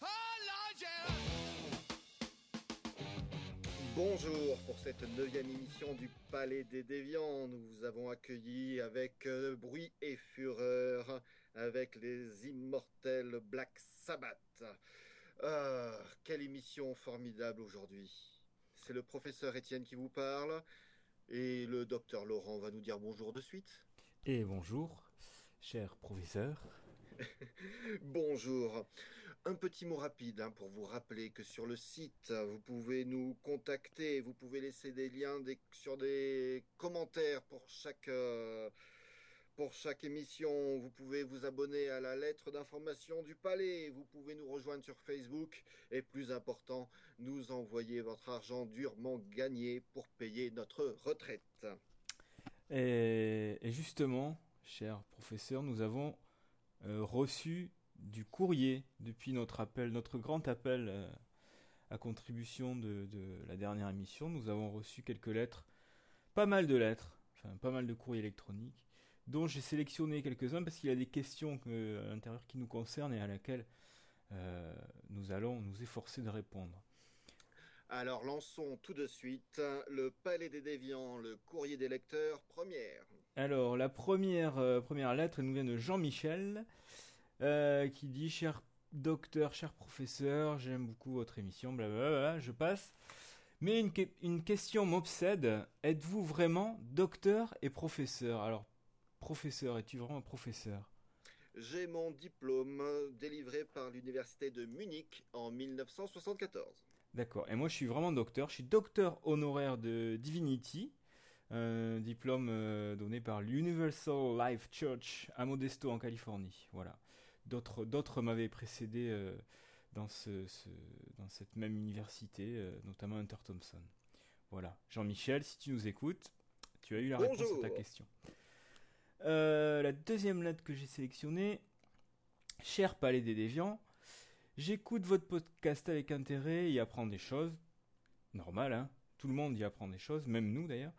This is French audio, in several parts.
Oh Lord, yeah. Bonjour pour cette neuvième émission du Palais des Déviants. Nous vous avons accueilli avec euh, bruit et fureur, avec les immortels Black Sabbath. Ah, quelle émission formidable aujourd'hui. C'est le professeur Étienne qui vous parle et le docteur Laurent va nous dire bonjour de suite. Et bonjour, cher professeur. Bonjour. Un petit mot rapide hein, pour vous rappeler que sur le site, vous pouvez nous contacter, vous pouvez laisser des liens des- sur des commentaires pour chaque, euh, pour chaque émission. Vous pouvez vous abonner à la lettre d'information du palais. Vous pouvez nous rejoindre sur Facebook. Et plus important, nous envoyer votre argent durement gagné pour payer notre retraite. Et, justement, cher professeur, nous avons euh, reçu du courrier depuis notre appel, notre grand appel euh, à contribution de, de la dernière émission. Nous avons reçu quelques lettres, pas mal de lettres, enfin pas mal de courriers électroniques, dont j'ai sélectionné quelques-uns parce qu'il y a des questions que- à l'intérieur qui nous concernent et à laquelle euh, nous allons nous efforcer de répondre. Alors lançons tout de suite le palais des déviants, le courrier des lecteurs, première. Alors, la première, euh, première lettre nous vient de Jean-Michel, euh, qui dit Cher docteur, cher professeur, j'aime beaucoup votre émission, blablabla, je passe. Mais une, que- une question m'obsède êtes-vous vraiment docteur et professeur? Alors, professeur, es-tu vraiment un professeur? J'ai mon diplôme délivré par l'université de Munich en 1974. D'accord. Et moi, je suis vraiment docteur. Je suis docteur honoraire de Divinity, un diplôme euh, donné par l'Universal Life Church à Modesto, en Californie. Voilà. D'autres, d'autres m'avaient précédé euh, dans, ce, ce- dans cette même université, euh, notamment Hunter Thompson. Voilà. Jean-Michel, si tu nous écoutes, tu as eu la réponse Bonjour. à ta question. Euh, la deuxième lettre que j'ai sélectionnée, cher Palais des Déviants, J'écoute votre podcast avec intérêt et y apprend des choses. Normal, hein Tout le monde y apprend des choses, même nous d'ailleurs.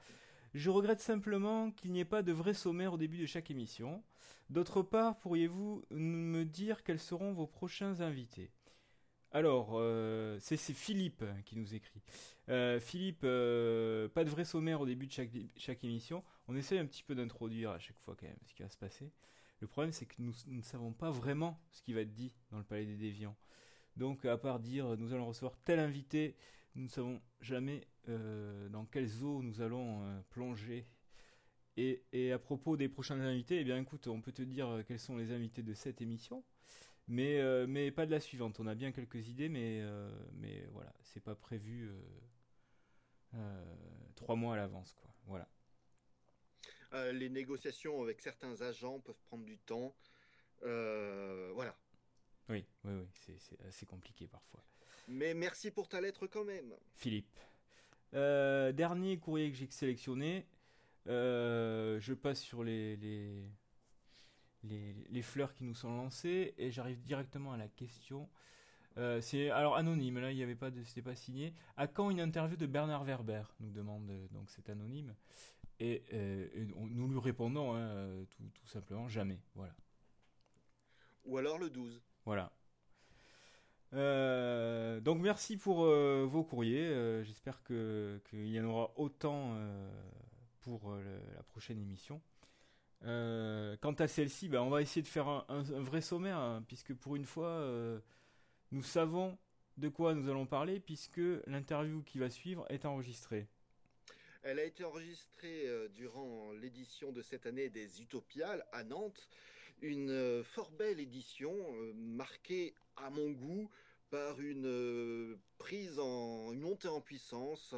Je regrette simplement qu'il n'y ait pas de vrai sommaire au début de chaque émission. D'autre part, pourriez-vous me dire quels seront vos prochains invités? Alors, euh, c'est Philippe qui nous écrit. Euh, Philippe, euh, pas de vrai sommaire au début de chaque, émission. On essaie un petit peu d'introduire à chaque fois quand même ce qui va se passer. Le problème, c'est que nous, nous ne savons pas vraiment ce qui va être dit dans le Palais des Déviants. Donc, à part dire nous allons recevoir tel invité, nous ne savons jamais euh, dans quelles eaux nous allons euh, plonger. Et, et à propos des prochains invités, eh bien, écoute, on peut te dire euh, quels sont les invités de cette émission, mais, euh, mais pas de la suivante. On a bien quelques idées, mais, mais voilà, c'est pas prévu trois mois à l'avance, quoi. Voilà. Les négociations avec certains agents peuvent prendre du temps. Voilà. Oui, oui, oui, c'est c'est assez compliqué parfois. Mais merci pour ta lettre quand même. Philippe. Euh, dernier courrier que j'ai sélectionné. Euh, je passe sur les, les, les, les fleurs qui nous sont lancées et j'arrive directement à la question. Euh, c'est alors anonyme, là il n'y avait pas de, c'était pas signé. À quand une interview de Bernard Werber nous demande donc c'est anonyme et, nous lui répondons hein, tout, tout simplement jamais. Voilà. Ou alors le 12. Voilà. Euh, donc merci pour euh, vos courriers. Euh, J'espère qu'il y en aura autant pour la prochaine émission. Quant à celle-ci, ben, on va essayer de faire un, vrai sommaire, hein, puisque pour une fois, nous savons de quoi nous allons parler, puisque l'interview qui va suivre est enregistrée. Elle a été enregistrée durant l'édition de cette année des Utopiales à Nantes. Une fort belle édition, marquée à mon goût par une euh, prise en une montée en puissance,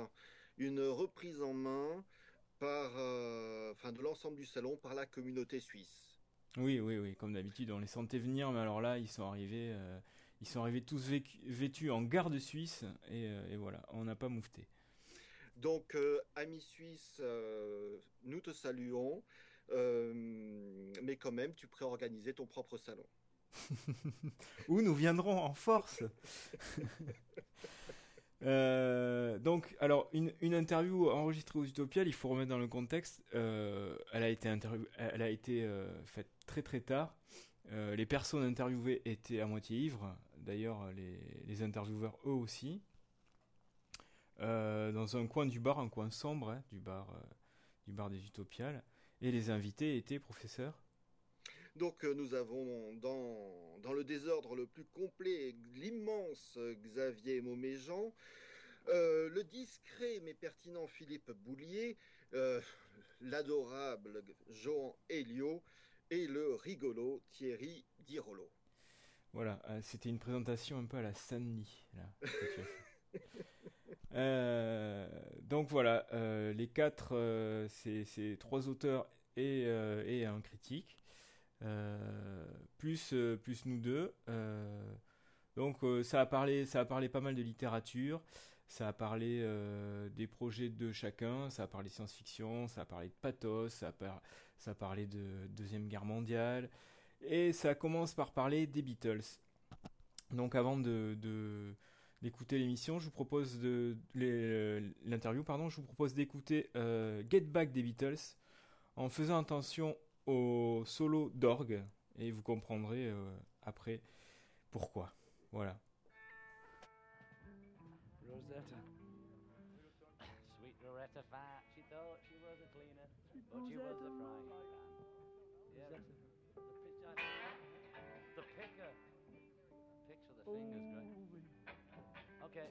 une reprise en main par, euh, enfin, de l'ensemble du salon par la communauté suisse. Oui, oui, oui, comme d'habitude, on les sentait venir, mais alors là, ils sont arrivés, euh, ils sont arrivés tous vêtus en garde suisse, et, et voilà, on n'a pas moufté. Donc, euh, amis suisses, euh, nous te saluons, euh, mais quand même, tu préorganiser ton propre salon. Où nous viendrons en force. Euh, donc, alors, une, une interview enregistrée aux Utopiales, il faut remettre dans le contexte. euh, elle a été, elle a été euh, faite très très tard. Les personnes interviewées étaient à moitié ivres. D'ailleurs, les, les intervieweurs eux aussi. Dans un coin du bar, un coin sombre hein, du bar, du bar des Utopiales. Et les invités étaient professeurs. Donc euh, nous avons dans, dans le désordre le plus complet l'immense euh, Xavier Mauméjean, euh, le discret mais pertinent Philippe Boulier, euh, l'adorable Johan Elio et le rigolo Thierry Dirolo. Voilà, euh, c'était une présentation un peu à la là. Euh, donc voilà, euh, les quatre, euh, c'est trois auteurs et, et un critique, plus, euh, plus nous deux. euh, donc euh, ça a parlé, ça a parlé pas mal de littérature, ça a parlé euh, des projets de chacun, ça a parlé science-fiction, ça a parlé de pathos, ça a, parlé de deuxième guerre mondiale, et ça commence par parler des Beatles. Donc avant de, d'écouter l'émission, je vous propose de l'interview, pardon, je vous propose d'écouter euh, Get Back des Beatles en faisant attention au solo d'orgue et vous comprendrez euh, après pourquoi. Voilà. Rosetta. Sweet Loretta Fat, she thought she was a cleaner, but she was a frying pan. Yeah, the, the, the picker. Picks with the fingers, great. Okay.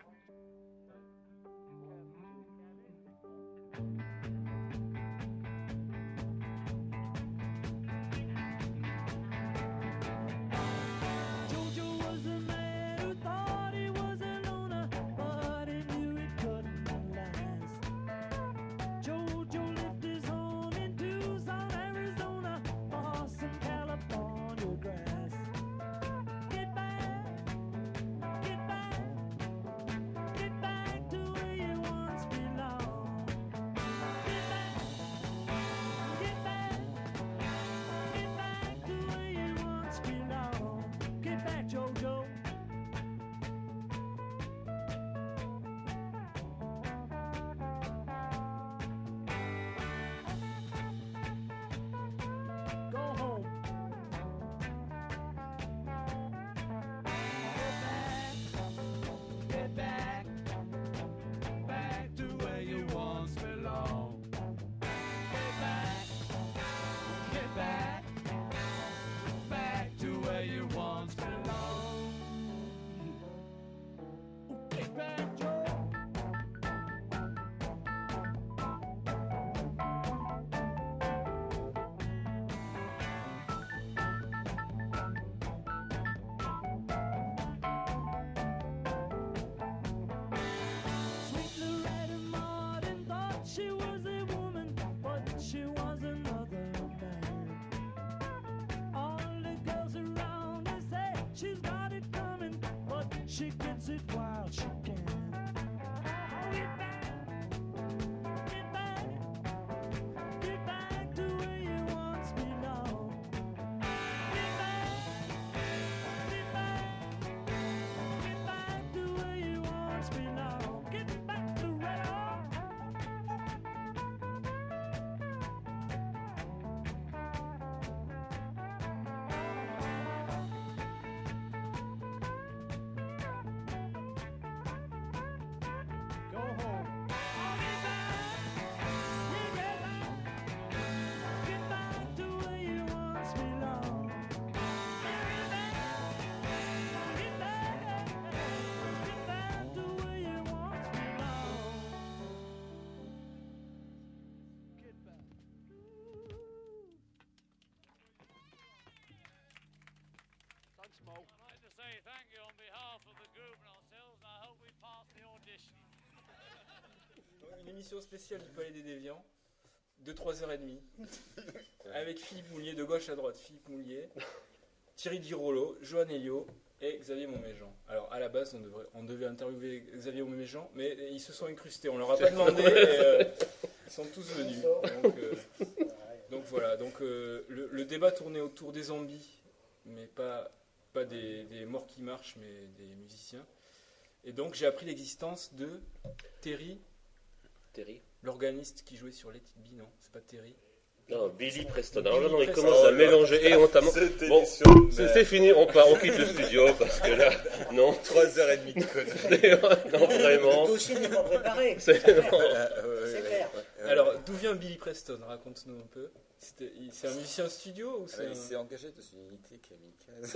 She was another day. All the girls around they say she's got it coming, but she gets it while émission spéciale du Palais des Déviants de 3h30 avec Philippe Moulier de gauche à droite. Philippe Moulier, Thierry Dirolo, Johan Elio et Xavier Montméjean. Alors à la base, on, devrait, on devait interviewer Xavier Montméjean, mais ils se sont incrustés. On leur a pas demandé. et, euh, ils sont tous venus. Donc, euh, donc voilà. Donc euh, le, le débat tournait autour des zombies, mais pas pas des, des morts qui marchent, mais des musiciens. Et donc j'ai appris l'existence de Terry, Terry. l'organiste qui jouait sur Let It Be, non C'est pas Terry Non, Billy Preston. Billy Alors là, non, il commence à mélanger et notamment. Bon, C'est fini, on part, on quitte le studio parce que là, non, 3h30 de conneries. non vraiment. Le dossier n'est pas préparé. C'est- clair. Alors d'où vient Billy Preston? Raconte-nous un peu. C'est un musicien studio ou Ah c'est ouais, un- il s'est engagé dans une unité kamikaze.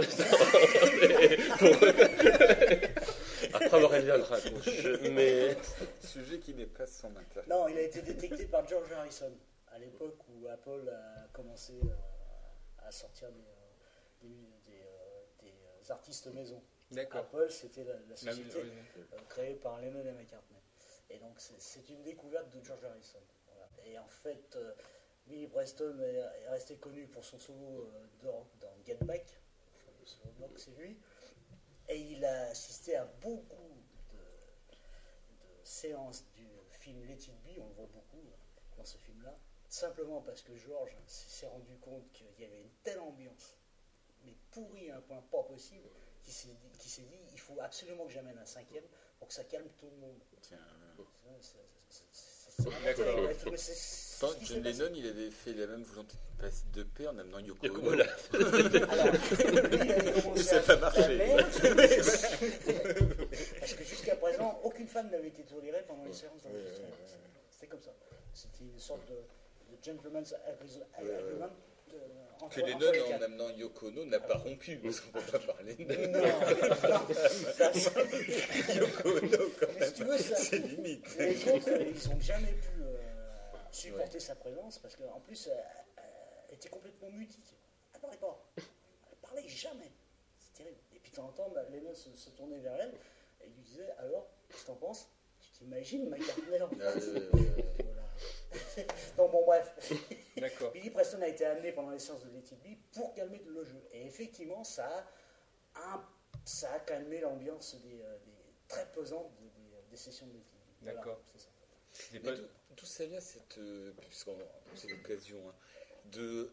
Après avoir élevé un raccroche, mais Sujet qui dépasse son intérêt. Non, il a été détecté par George Harrison à l'époque où Apple a commencé euh, à sortir des, euh, des, des, euh, des, euh, artistes maison. D'accord. Apple, c'était la, la La- société euh, créée par Lennon et McCartney. Et donc, c'est- une découverte de George Harrison. Voilà. Et en fait, euh, Billy Preston est, est resté connu pour son solo euh, de rock dans Get Back. Enfin, le solo de rock, c'est lui. Et il a assisté à beaucoup de, de séances du film Let It Be, on le voit beaucoup dans ce film-là, simplement parce que George s'est rendu compte qu'il y avait une telle ambiance, mais pourrie à un point pas possible, qu'il s'est dit, il faut absolument que j'amène un cinquième pour que ça calme tout le monde. Tiens, D'accord. John. Lennon, il avait fait la même volonté de passe de paix en amenant Yoko Ono. Ça a à pas marché. Parce que jusqu'à présent, aucune femme n'avait été tolérée pendant les séances d'enregistrement. C'était comme ça. C'était une sorte de, de gentleman's agree- agreement Que Lennon, en amenant Yoko Ono, n'a pas rompu, parce qu'on peut pas parler de Non, ça, c'est- quand si ça- limite. Les autres, ils n'ont jamais pu euh, supporter sa présence parce qu'en plus, euh, elle était complètement mutique. Elle parlait pas. Elle parlait jamais. C'est terrible. Et puis de temps en temps, bah, Lennon se, se tournait vers elle et lui disait Alors, qu'est-ce que t'en penses? Tu t'imagines en Ah, Donc bon, bref. Billy Preston a été amené pendant les séances de Let It Be pour calmer le jeu. Et effectivement, ça a, un- ça a calmé l'ambiance des, euh, des- très pesante des, des- des sessions de Let It Be. Voilà, D'accord. c'est ça. C'était Mais pas- d'où- d'où ça vient cette. euh, Puisqu'on c'est l'occasion. hein, de.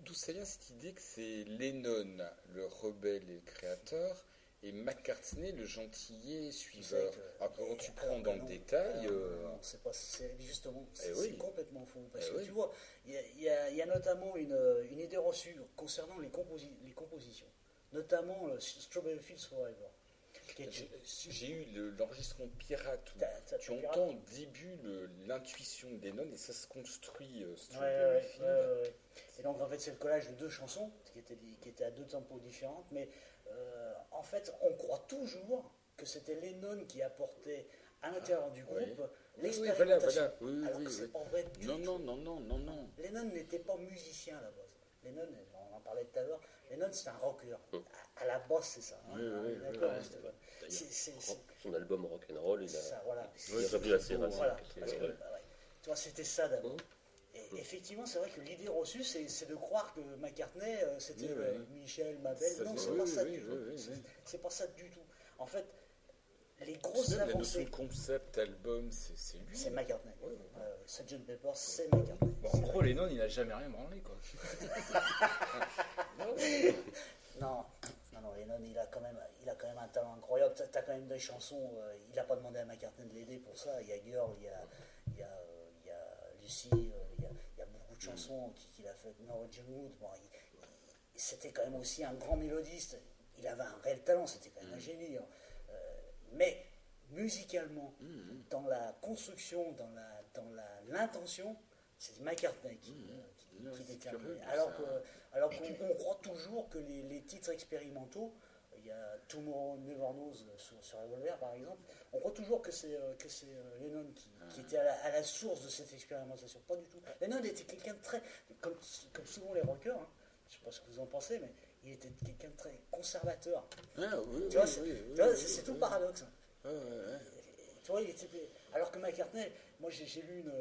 D'où ça vient cette idée que c'est Lennon, le rebelle et le créateur, et McCartney, le gentillet suiveur Alors quand tu prends dans le non, détail. euh, non, c'est pas, justement, c'est Eh oui. c'est complètement faux. Parce Eh que oui. tu vois, il y a, y y notamment une, euh, une idée reçue concernant les, composi- les compositions, notamment euh, Strawberry Fields Forever. j'ai- eu le- l'enregistrement pirate où tu entends au début le- l'intuition de Lennon et ça se construit. euh, Ouais. Et donc en fait c'est le collage de deux chansons qui étaient, qui étaient à deux tempos différentes, mais euh, en fait on croit toujours que c'était Lennon qui apportait à l'intérieur du groupe oui. Oui, oui, l'expérimentation. voilà, voilà. Alors que c'est pas vrai du Non, tout. non, non, non, non, non. Lennon n'était pas musicien à la base. Lennon, on en parlait tout à l'heure, Lennon c'est un rocker. À, à la base c'est ça. hein. Hein, son album Rock'n'Roll, il c'est ça, a, voilà. il est revenu assez Voilà, bah. Tu vois, c'était ça d'abord. Mhm. Effectivement, c'est vrai que l'idée reçue, c'est c'est de croire que McCartney, euh, c'était Oui, oui. euh, Michel, Mabel. Ça non, c'est pas ça du tout. C'est-. C'est pas ça du tout. En fait, les grosses Même la notion avancées, de concept, album, c'est c'est lui. c'est McCartney. Ouais, ouais. Euh, Sgt. Pepper, c'est McCartney. Bon, en gros, Lennon, il a jamais rien branlé, quoi. Non, non, non, Lennon, il a quand même, il a quand même un talent incroyable. T'as as quand même des chansons. euh, il n'a pas demandé à McCartney de l'aider pour ça. Il y a Girl, il y a, il y a, euh, il y a y beaucoup de chansons qui- qu'il a fait. Norwegian Wood. Bon, c'était quand même aussi un grand mélodiste. Il avait un réel talent. C'était quand même un génie. hein. Euh, mais musicalement, dans la construction, dans la, dans la l'intention, c'est McCartney qui, euh, qui- détermine. Alors qu'on on croit toujours que les, les titres expérimentaux, il y a Tomorrow Never Knows euh, sur, sur Revolver par exemple, on croit toujours que c'est euh, que c'est euh, Lennon qui, qui était à la, à la source de cette expérimentation. Pas du tout. Lennon était quelqu'un de très, comme, comme souvent les rockers, hein, je ne sais pas ce que vous en pensez, mais il était quelqu'un de très conservateur. Ah, oui, Tu vois, oui, c'est oui, tout le paradoxe. Ouais, ouais, ouais. tu vois, il était- alors que McCartney, moi j'ai j'ai lu une,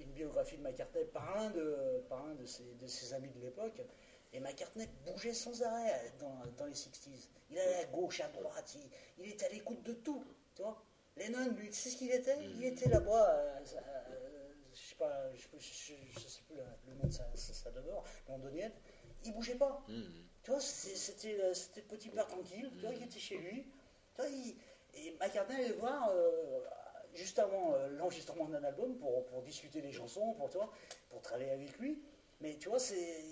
une biographie de McCartney par un de, par un de, ses, de ses amis de l'époque, et McCartney bougeait sans arrêt dans, dans les 60s. Il allait à gauche, à droite, il, il était à l'écoute de tout, tu vois. Lennon, lui, tu sais ce qu'il était? Il était là-bas, euh, euh, je sais pas, je, je, je- je sais plus le, le nom de sa, sa, sa demeure, londonienne, il bougeait pas. Mhm. Tu vois, c'était euh, c'était petit père tranquille, tu vois, il était chez lui. Tu vois, il- et McCartney allait le voir euh, juste avant euh, l'enregistrement d'un album pour, pour discuter des chansons, pour, tu vois, pour travailler avec lui. Mais tu vois, c'est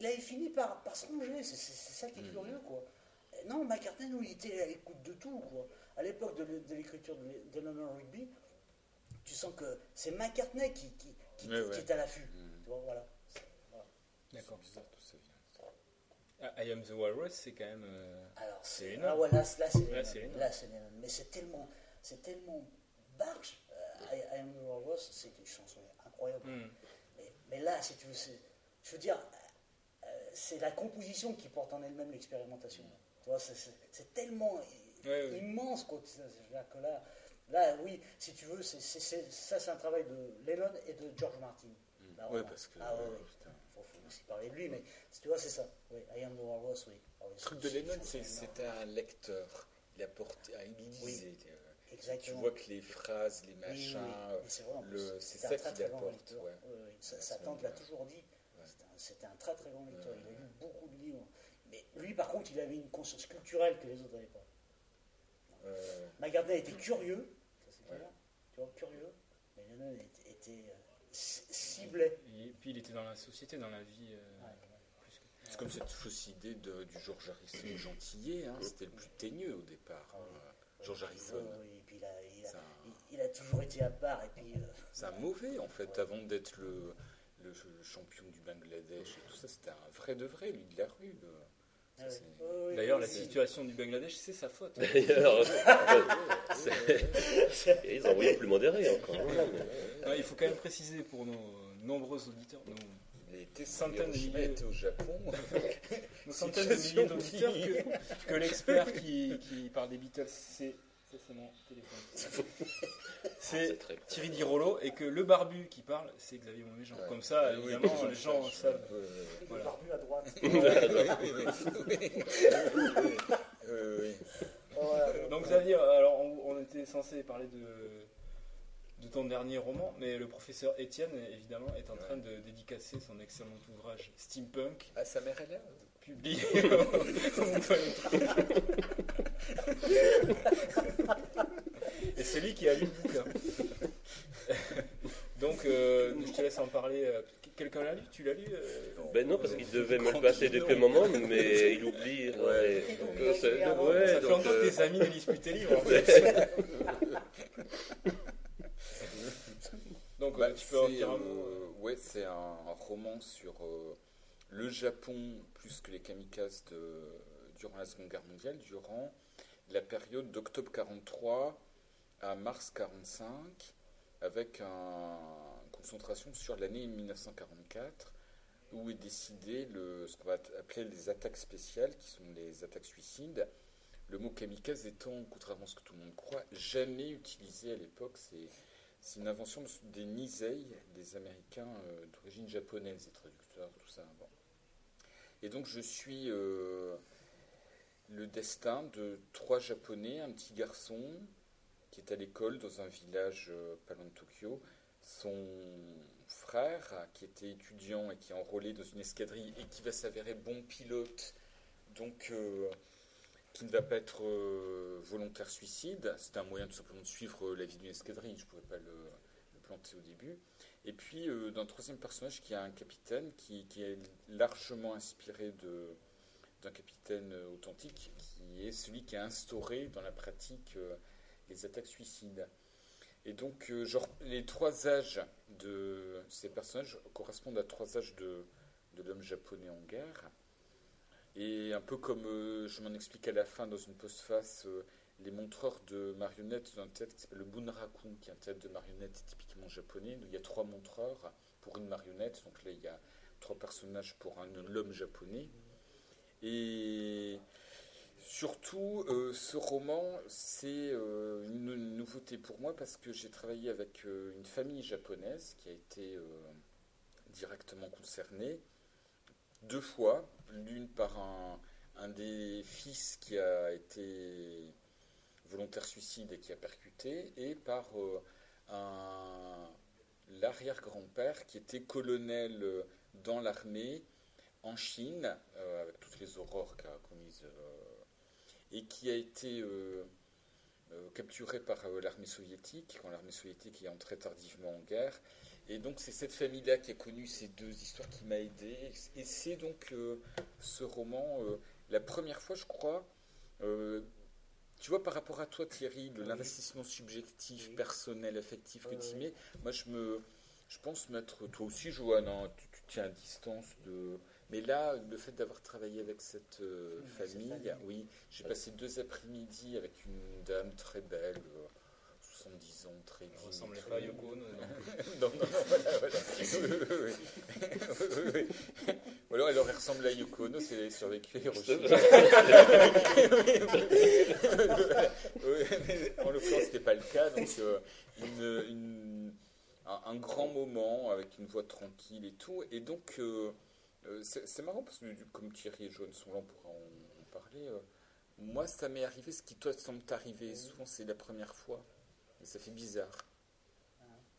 il avait fini par, par se ranger, c'est ça qui est Mhm. curieux, quoi. Non, McCartney, nous, il était à l'écoute de tout, quoi. À l'époque de l'é- de l'écriture de d'Eleanor Rigby, tu sens que c'est McCartney qui, qui, qui, Ouais, qui ouais. est à l'affût. Mhm. Tu vois, voilà. D'accord. Bizarre d'où ça vient. Ah, I Am the Walrus, c'est quand même. euh, Alors, C'est Lennon. ah ouais, là, c'est- là, c'est Là, c'est. Là. Mais c'est tellement, c'est tellement barge. Euh, I, I Am the Walrus, c'est une chanson incroyable. hmm. Mais, mais là, si tu veux, je veux dire, c'est la composition qui porte en elle-même l'expérimentation. Tu c'est- tellement Ouais, ouais. immense quoi, que, ça- là, là, oui, si tu veux, ça, c'est un travail de Lennon et de George Martin. Là, Ouais, vraiment. parce que. Ah ouais, euh, ouais. putain. Faut, faut aussi parler de lui, mais tu vois, c'est ça. Oui, I Am the Walrus, oui. Oui, Le truc de Lennon, c'est- c'était un lecteur. Il apportait, ah, il lisait. euh, Tu Exactement. vois que les phrases, les Oui, machins, oui, euh, mais c'est ça qu'il apporte, ouais. Oui, oui, Sa, À sa ce tante l'a toujours dit. C'était un- très très grand lecteur. Il a lu beaucoup de livres. Mais lui, par contre, il avait une conscience culturelle que les autres n'avaient pas. euh, McCartney était curieux, ça c'est Ouais. clair, tu vois, curieux, mais Lennon était, était, euh, c- ciblait. Et puis il était dans la société, dans la vie. euh, Ouais. plus que- c'est comme cette fausse idée de- du George Harrison gentillet. hein, C'était le plus teigneux au départ. Oui. hein. George Harrison. Oui, oui, et puis il a, il, a, C'est un- il- il a toujours été à part, et puis. euh, C'est un mauvais en fait, avant d'être le, le champion du Bangladesh et tout ça, c'était un vrai de vrai, lui de la rue. le- c'est- Oui, oui, D'ailleurs, la situation du Bangladesh, c'est sa faute. D'ailleurs, ils ont envoyé plus modéré encore. Non, il faut quand même préciser pour nos nombreux auditeurs, nos, Il Centaines de milliers. au Japon. nos centaines de milliers d'auditeurs que, que l'expert qui, qui parle des Beatles, c'est ça, c'est mon téléphone. C'est C'est Thierry Di Rollo et que le barbu qui parle, c'est Xavier Montméjean. Ouais. Comme ça, Oui, oui, évidemment, oui, les gens savent. euh, Le Voilà. barbu à droite. oui. Voilà. Donc Xavier, alors on, on était censé parler de, de ton dernier roman, mais le professeur Étienne, évidemment, est en train de dédicacer son excellent ouvrage Steampunk, Ah, sa mère est là? Publié. Et c'est lui qui a lu le bouquin. Donc, euh, je te laisse en parler. euh, Quelqu'un l'a lu? Tu l'as lu euh Ben non, parce qu'il devait me le passer depuis un moment, mais il oublie. Ouais. et- Donc, ouais, Ça fait donc, longtemps que euh, tes amis ne lisent plus tes livres. en fait. Donc, Bah, euh, tu peux en dire un euh, mot euh, ouais, c'est un, un roman sur euh, le Japon plus que les kamikazes de- durant la Seconde Guerre mondiale, durant la période d'octobre 43 à mars 45, avec un- une concentration sur l'année 1944, où est décidé ce qu'on va appeler les attaques spéciales, qui sont les attaques suicides. Le mot kamikaze étant, contrairement à ce que tout le monde croit, jamais utilisé à l'époque. C'est une invention de- des Nisei, des Américains euh, d'origine japonaise, des traducteurs, tout ça. Et donc je suis euh, le destin de trois Japonais, un petit garçon qui est à l'école dans un village euh, pas loin de Tokyo, son frère qui était étudiant et qui est enrôlé dans une escadrille et qui va s'avérer bon pilote, donc euh, qui ne va pas être euh, volontaire suicide. C'est un moyen tout simplement de suivre la vie d'une escadrille. Je ne pouvais pas le, planter au début. Et puis, d'un troisième personnage qui a un capitaine qui est largement inspiré de, d'un capitaine euh, authentique, qui est celui qui a instauré dans la pratique euh, les attaques suicides. Et donc, euh, les trois âges de ces personnages correspondent à trois âges de, l'homme japonais en guerre. Et un peu comme je m'en explique à la fin dans une postface, les montreurs de marionnettes dans un théâtre qui s'appelle le Bunraku, qui est un théâtre de marionnettes typiquement japonais. Il y a trois montreurs pour une marionnette, donc là il y a trois personnages pour un l'homme japonais. Et surtout, euh, ce roman, c'est euh, une nouveauté pour moi parce que j'ai travaillé avec euh, une famille japonaise qui a été directement concernée deux fois. L'une par un, des fils qui a été volontaire suicide et qui a percuté, et par un l'arrière-grand-père qui était colonel dans l'armée en Chine, euh, avec toutes les aurores qu'a commises, euh, et qui a été euh, capturé par l'armée soviétique, quand l'armée soviétique est entrée tardivement en guerre. Et donc c'est cette famille-là qui a connu ces deux histoires qui m'a aidé. Et c'est donc ce roman, la première fois, je crois, tu vois, par rapport à toi, Thierry, de Oui. l'investissement subjectif, Oui. personnel, affectif que Oui, tu mets, moi je me, je pense mettre, toi aussi, Joanne, hein, tu, tu tiens à distance de. Mais là, le fait d'avoir travaillé avec cette euh, Oui, famille, famille. oui, j'ai passé deux après-midi avec une dame très belle, euh, 70 ans, très Elle digne, ressemblait très- pas à Yoko Ono. non. non, non, non, voilà, voilà. Oui, oui. Ou alors elle aurait ressemblé à Yoko Ono si elle avait survécu à Hiroshima. Oui, mais en l'occurrence, c'était pas le cas. Donc, euh, une- une- un, un grand moment avec une voix tranquille et tout. Et donc, euh, euh, c'est marrant parce que, du- comme Thierry et Joanne sont là, on pourra en, en parler. euh, moi, ça m'est arrivé, ce qui toi semble t'arriver souvent, c'est la première fois. Et ça fait bizarre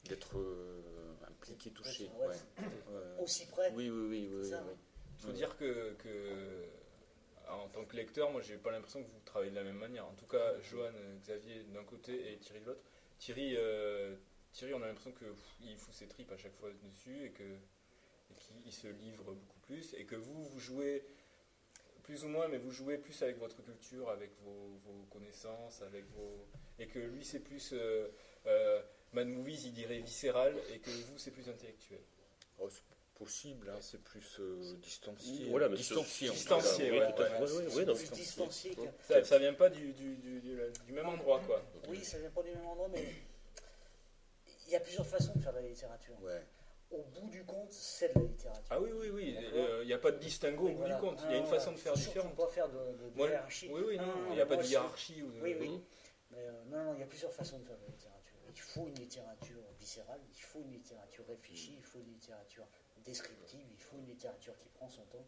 d'être euh, impliqué, touché. Ouais, ouais. Ouais. Aussi près. Oui, oui, oui. oui, ça. oui. Il faut dire que, que, en tant que lecteur, moi, j'ai pas l'impression que vous travaillez de la même manière. En tout cas, Johan, Xavier d'un côté et Thierry de l'autre. Thierry, euh, Thierry, on a l'impression que pff, il fout ses tripes à chaque fois dessus et qu'il il se livre beaucoup plus et que vous, vous jouez plus ou moins, mais vous jouez plus avec votre culture, avec vos, vos connaissances, avec vos et que lui c'est plus euh, euh, Mad Movies, il dirait viscéral et que vous c'est plus intellectuel. Oh, c'est possible, hein, c'est plus euh, distancié. Voilà, mais distancié. Distancié. Oui, plus distancié. Ça, ça vient pas du, du, du, du- du même endroit quoi. Oui, ça vient pas du même endroit, mais il y a plusieurs façons de faire de la littérature. Ouais. Au bout du compte, c'est de la littérature. Ah oui, oui, oui, il n'y a pas de distinguo au bout Voilà. du compte, il y a une Ah, façon de faire différente. pas faire de, de- de Moi, hiérarchie. oui, oui, non, il n'y a pas de hiérarchie. Ou de... Oui, oui. Mais euh, non, non, il y a plusieurs façons de faire de la littérature. Il faut une littérature viscérale, il faut une littérature réfléchie, il faut une littérature descriptive, il faut une littérature qui prend son temps.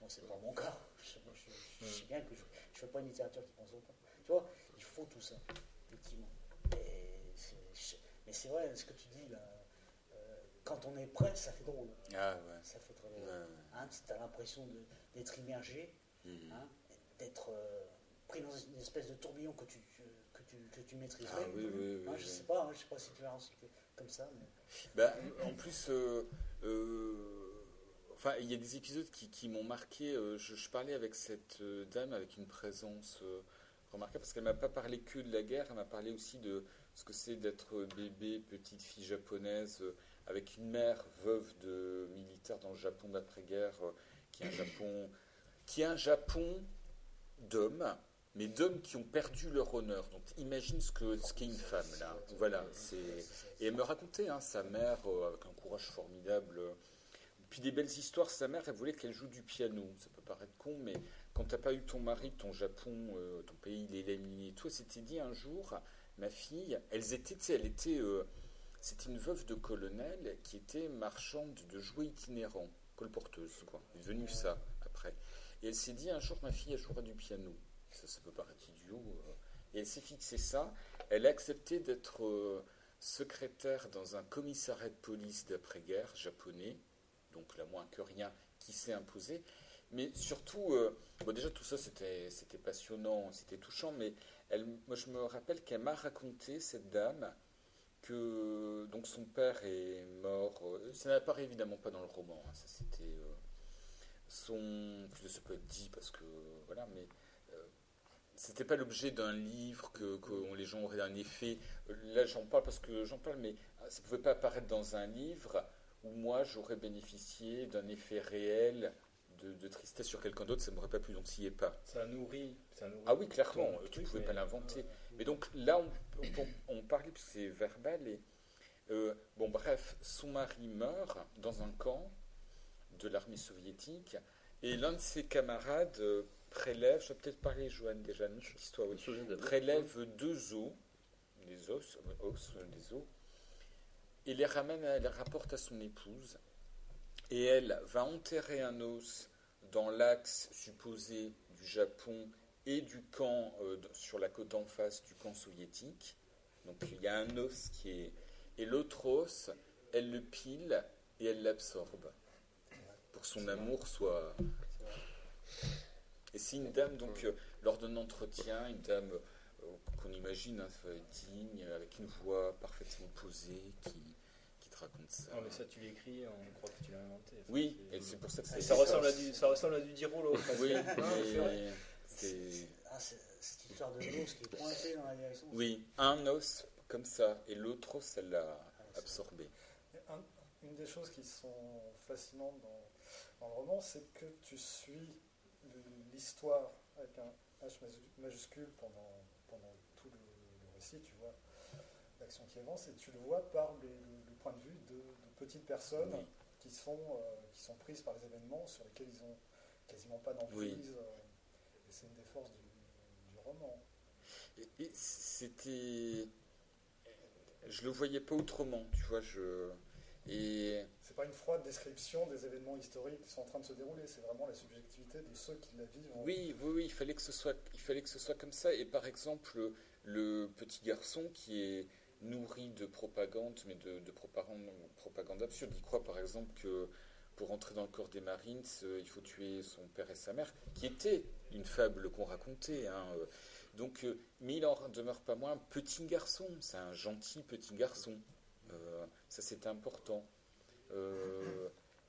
Moi, c'est pas mon cas. Je, moi, je- je sais bien que je ne fais pas une littérature qui prend son temps. Tu vois, il faut tout ça, effectivement. Et mais c'est vrai, ce que tu dis là, euh, quand on est prêt, ça fait drôle. Ah ouais. Ça fait très drôle. Ouais. Hein, tu as l'impression d'être immergé, Mhm. hein, d'être euh, pris dans une espèce de tourbillon que tu, que tu, que tu maîtrises. Ah oui, oui, oui, Hein, je sais pas, hein, je sais pas si tu l'as comme ça. Mais... Bah, en plus, euh, euh, enfin, il y a des épisodes qui, qui m'ont marqué. je, je parlais avec cette dame avec une présence remarquable parce qu'elle m'a pas parlé que de la guerre, elle m'a parlé aussi de ce que c'est d'être bébé, petite fille japonaise avec une mère veuve de militaire dans le Japon d'après-guerre, euh, qui est un Japon, qui est un Japon d'hommes. Mais d'hommes qui ont perdu leur honneur. Donc imagine ce que ce qu'est une femme là. Voilà, et elle me racontait, hein, sa mère, euh, avec un courage formidable. puis des belles histoires, sa mère, elle voulait qu'elle joue du piano. Ça peut paraître con, mais quand t'as pas eu ton mari, ton Japon, euh, ton pays, il est éliminé et tout, elle s'était dit un jour, ma fille, elles étaient, elle était, c'était une veuve de colonel qui était marchande de jouets itinérants, colporteuse. Elle est devenue ça, après. Et elle s'est dit, un jour, ma fille, elle jouera du piano. Ça, ça peut paraître idiot. euh. Et elle s'est fixé ça. Elle a accepté d'être euh, secrétaire dans un commissariat de police d'après-guerre japonais, donc la moins que rien, qui s'est imposé. Mais surtout, euh, bon, déjà tout ça c'était passionnant, c'était touchant, mais moi je me rappelle qu'elle m'a raconté, cette dame, que donc son père est mort. euh, ça n'apparaît évidemment pas dans le roman, hein, ça c'était. euh, son. Ça peut être dit parce que. Voilà, mais. euh, c'était pas l'objet d'un livre que, que les gens auraient un effet. Euh, Là, j'en parle parce que j'en parle, mais euh, ça pouvait pas apparaître dans un livre où moi j'aurais bénéficié d'un effet réel de, de tristesse sur quelqu'un d'autre. Ça m'aurait pas plu, donc s'y est pas. Ça nourrit, ça nourrit. Ah oui, clairement, tu truc, pouvais pas l'inventer. Mais donc là, on, on, on parlait, parce que c'est verbal, et euh, bon, bref, son mari meurt dans un camp de l'armée soviétique, et l'un de ses camarades euh, prélève, je vais peut-être parler, Joanne, déjà, histoire, oui, prélève deux os des os, os, euh, des os, et les ramène, elle les rapporte à son épouse, et elle va enterrer un os dans l'axe supposé du Japon et du camp euh, sur la côte en face du camp soviétique. Donc il y a un os qui est et l'autre os, elle le pile et elle l'absorbe pour que son amour soit. Et c'est une dame donc euh, lors d'un entretien, une dame euh, qu'on imagine hein, digne, avec une voix parfaitement posée, qui, qui te raconte ça. Non, mais ça, tu l'écris, on croit que tu l'as inventé. Enfin, Oui, et c'est pour ça que ça ressemble à du, ça ressemble à du Dirolo. Oui, c'est Ah, cette histoire de l'os qui est pointée dans la direction. oui, un os comme ça et l'autre os elle l'a absorbé. Et un- une des choses qui sont fascinantes dans, dans le roman, c'est que tu suis l'histoire avec un H majuscule pendant, pendant tout le, le récit, tu vois l'action qui avance, et tu le vois par le, point de vue de, de petites personnes Oui. qui, sont, euh, qui sont prises par les événements sur lesquels ils ont quasiment pas d'emprise. Oui. euh, c'est une des forces du, du roman. Et, et c'était, je le voyais pas autrement, tu vois, je et C'est pas une froide description des événements historiques qui sont en train de se dérouler, c'est vraiment la subjectivité de ceux qui la vivent. en- Oui, oui, oui, il fallait que ce soit, il fallait que ce soit comme ça. Et par exemple, le, le petit garçon qui est nourri de propagande, mais de, de propagande, propagande absurde. Il croit par exemple que pour entrer dans le corps des Marines, il faut tuer son père et sa mère, qui était une fable qu'on racontait. hein, euh. Donc, euh, mais il en demeure pas moins un petit garçon. C'est un gentil petit garçon. Euh, ça, c'est important.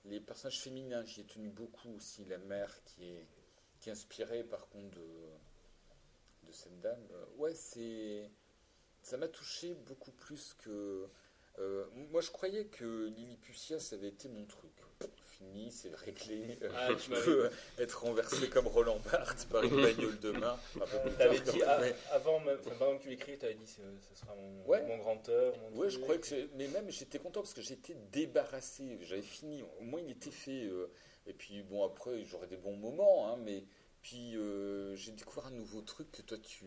Les personnages féminins, j'y ai tenu beaucoup aussi. La mère qui est qui inspirée par contre de, cette dame. Ouais, c'est ça m'a touché beaucoup plus que moi je croyais que Lilliputias avait été mon truc. Fini, c'est réglé. Euh, Ah, tu je m'avais- peux être renversé comme Roland Barthes par une bagnole de main. Plus T'avais dit, ah, même. avant, même, enfin, pendant que tu l'écris, t'avais dit, c'est- ce sera mon, Ouais. mon grand œuvre. mon Ouais, je croyais que mais même j'étais content parce que j'étais débarrassé, j'avais fini, au moins il était fait. euh, et puis bon après j'aurais des bons moments, hein, mais puis euh, j'ai découvert un nouveau truc que toi tu,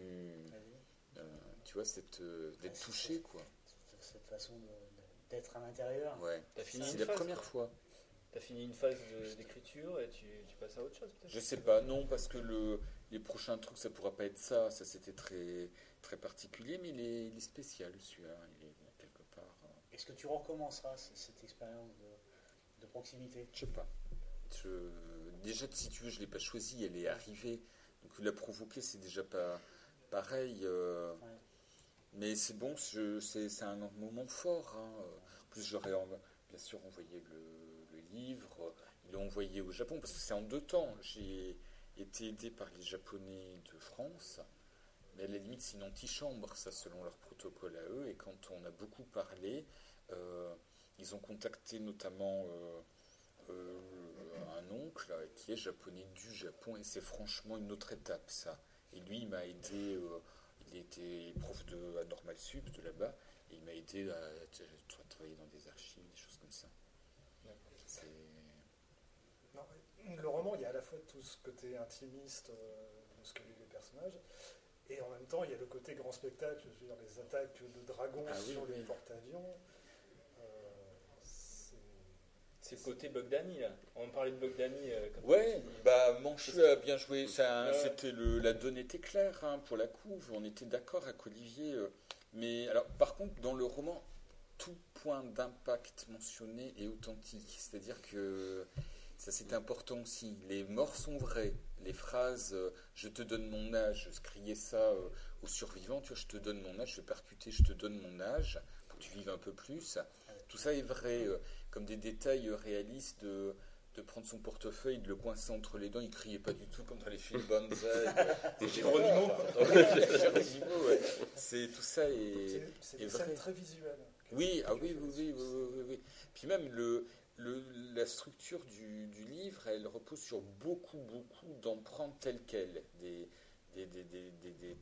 euh, tu vois, cette euh, d'être touché quoi. Cette- façon de- d'être à l'intérieur. Ouais, c'est la phase, première quoi. fois. T'as fini une phase d'écriture et tu, tu passes à autre chose peut-être? Je sais pas, non parce que le les prochains trucs ça pourra pas être ça, ça c'était très très particulier, mais il est, il est spécial celui-là, il est quelque part. euh, Est-ce que tu recommenceras cette expérience de, de proximité? Je sais pas. Je... Déjà, si tu veux, je l'ai pas choisi, elle est arrivée. Donc la provoquer, c'est déjà pas pareil. euh, Ouais. Mais c'est bon, c'est un moment fort. hein. En plus, j'aurais en- bien sûr envoyé le, le livre. Ils l'ont envoyé au Japon parce que c'est en deux temps. J'ai été aidé par les Japonais de France. Mais à la limite, c'est une antichambre, ça, selon leur protocole à eux. Et quand on a beaucoup parlé, euh, ils ont contacté notamment euh, euh, un oncle qui est japonais du Japon. Et c'est franchement une autre étape, ça. Et lui, il m'a aidé. il était prof de Normal Sup de là-bas. Et il m'a aidé à travailler dans des archives, des choses comme ça. C'est. Non, le roman, il y a à la fois tout ce côté intimiste euh, de ce que vivent les personnages, et en même temps, il y a le côté grand spectacle, je veux dire, les attaques de dragons Ah oui, sur oui. les porte-avions. Euh, c'est- le côté Bogdani là. On parlait de Bogdani. euh, comme Ouais, bah Mancheux a bien joué. Ça, Ouais. c'était le, la donne était claire hein, pour la couve. On était d'accord avec Olivier. euh, mais alors, par contre, dans le roman, tout point d'impact mentionné est authentique. C'est-à-dire que ça, c'est important aussi. Les morts sont vraies. Les phrases euh, "je te donne mon âge", je criais ça euh, aux survivants. Tu vois, je te donne mon âge. Je vais percuter, je te donne mon âge pour que tu vives un peu plus. Tout ça est vrai, euh, comme des détails réalistes de de prendre son portefeuille, de le coincer entre les dents. Il criait pas du tout comme dans les films Banzai. C'est ouais. C'est tout ça et c'est- c'est est vrai. très visuelles. que- oui, ah oui, oui, oui, oui, oui, oui. Puis même le, la structure du, livre, elle repose sur beaucoup, beaucoup d'empreintes telles quelles, des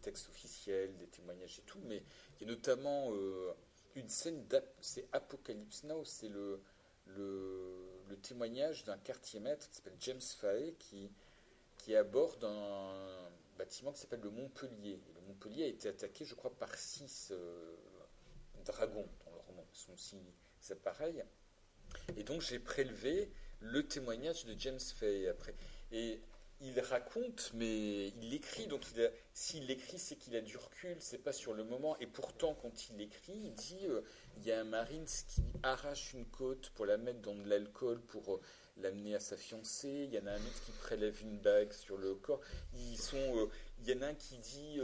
textes officiels, des témoignages et tout, mais il y a notamment euh, une scène, c'est Apocalypse Now, c'est le, témoignage d'un quartier maître qui s'appelle James Fahey qui, qui bord d'un bâtiment qui s'appelle le Montpellier. Le Montpellier a été attaqué, je crois, par six euh, dragons dans le roman. Ce sont six appareils. Et donc j'ai prélevé le témoignage de James Fay après. Et il raconte, mais il l'écrit. Donc s'il l'écrit, c'est qu'il a du recul, c'est pas sur le moment. Et pourtant, quand il l'écrit, il dit euh, il y a un Marines qui arrache une côte pour la mettre dans de l'alcool pour euh, l'amener à sa fiancée. Il y en a un autre qui prélève une bague sur le corps. Euh, il y en a un qui dit,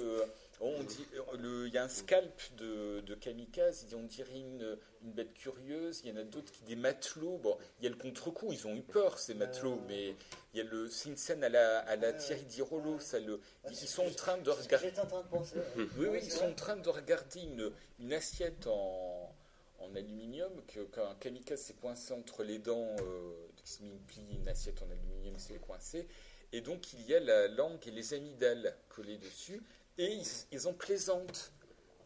on dit, euh, le- il y a un scalp de, de kamikaze. On dirait une, une bête curieuse. Il y en a d'autres qui des matelots. Bon, il y a le contre-coup. Ils ont eu peur ces matelots, mais il y a le, c'est une scène à la, à la Thierry Dirolo. Ça le, ils sont en train de regarder. J'étais en train de penser. Oui, oui, ils sont en train de regarder une, une assiette en, en aluminium que qu'un kamikaze s'est coincé entre les dents, euh, qui il plie une assiette en aluminium, c'est coincé, et donc il y a la langue et les amygdales collées dessus, et ils, ils en plaisantent.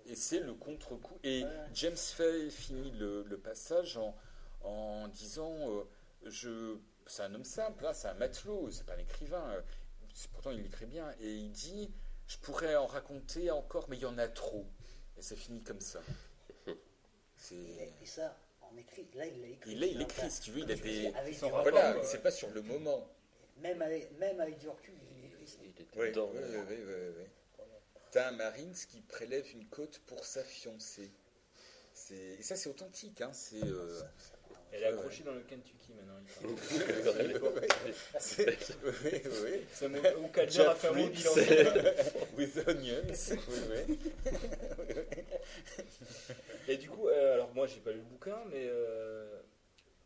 Et c'est le contre-coup. Et Ouais. James Fay finit le, le passage en, en disant euh, je, C'est un homme simple, hein, c'est un matelot, c'est pas un écrivain. euh, Pourtant, il écrit bien. Et il dit Je pourrais en raconter encore, mais il y en a trop. Et ça finit comme ça. C'est. Et, et ça, en écrit, là il l'a écrit. Et là, il écrit, si tu veux, il a des. Voilà, c'est pas sur le moment. même, avec, même avec du recul, il écrit ça. Il était Oui, dedans. oui, oui, oui. T'as un Marines qui prélève une côte pour sa fiancée. Et ça, c'est authentique. Hein. C'est, euh, Elle est Ouais, accrochée dans le Kentucky maintenant. oui, oui. Ça Ou Calder a fait un bilan. With onions. Oui, oui. Et du coup, euh, alors moi j'ai pas lu le bouquin, mais euh,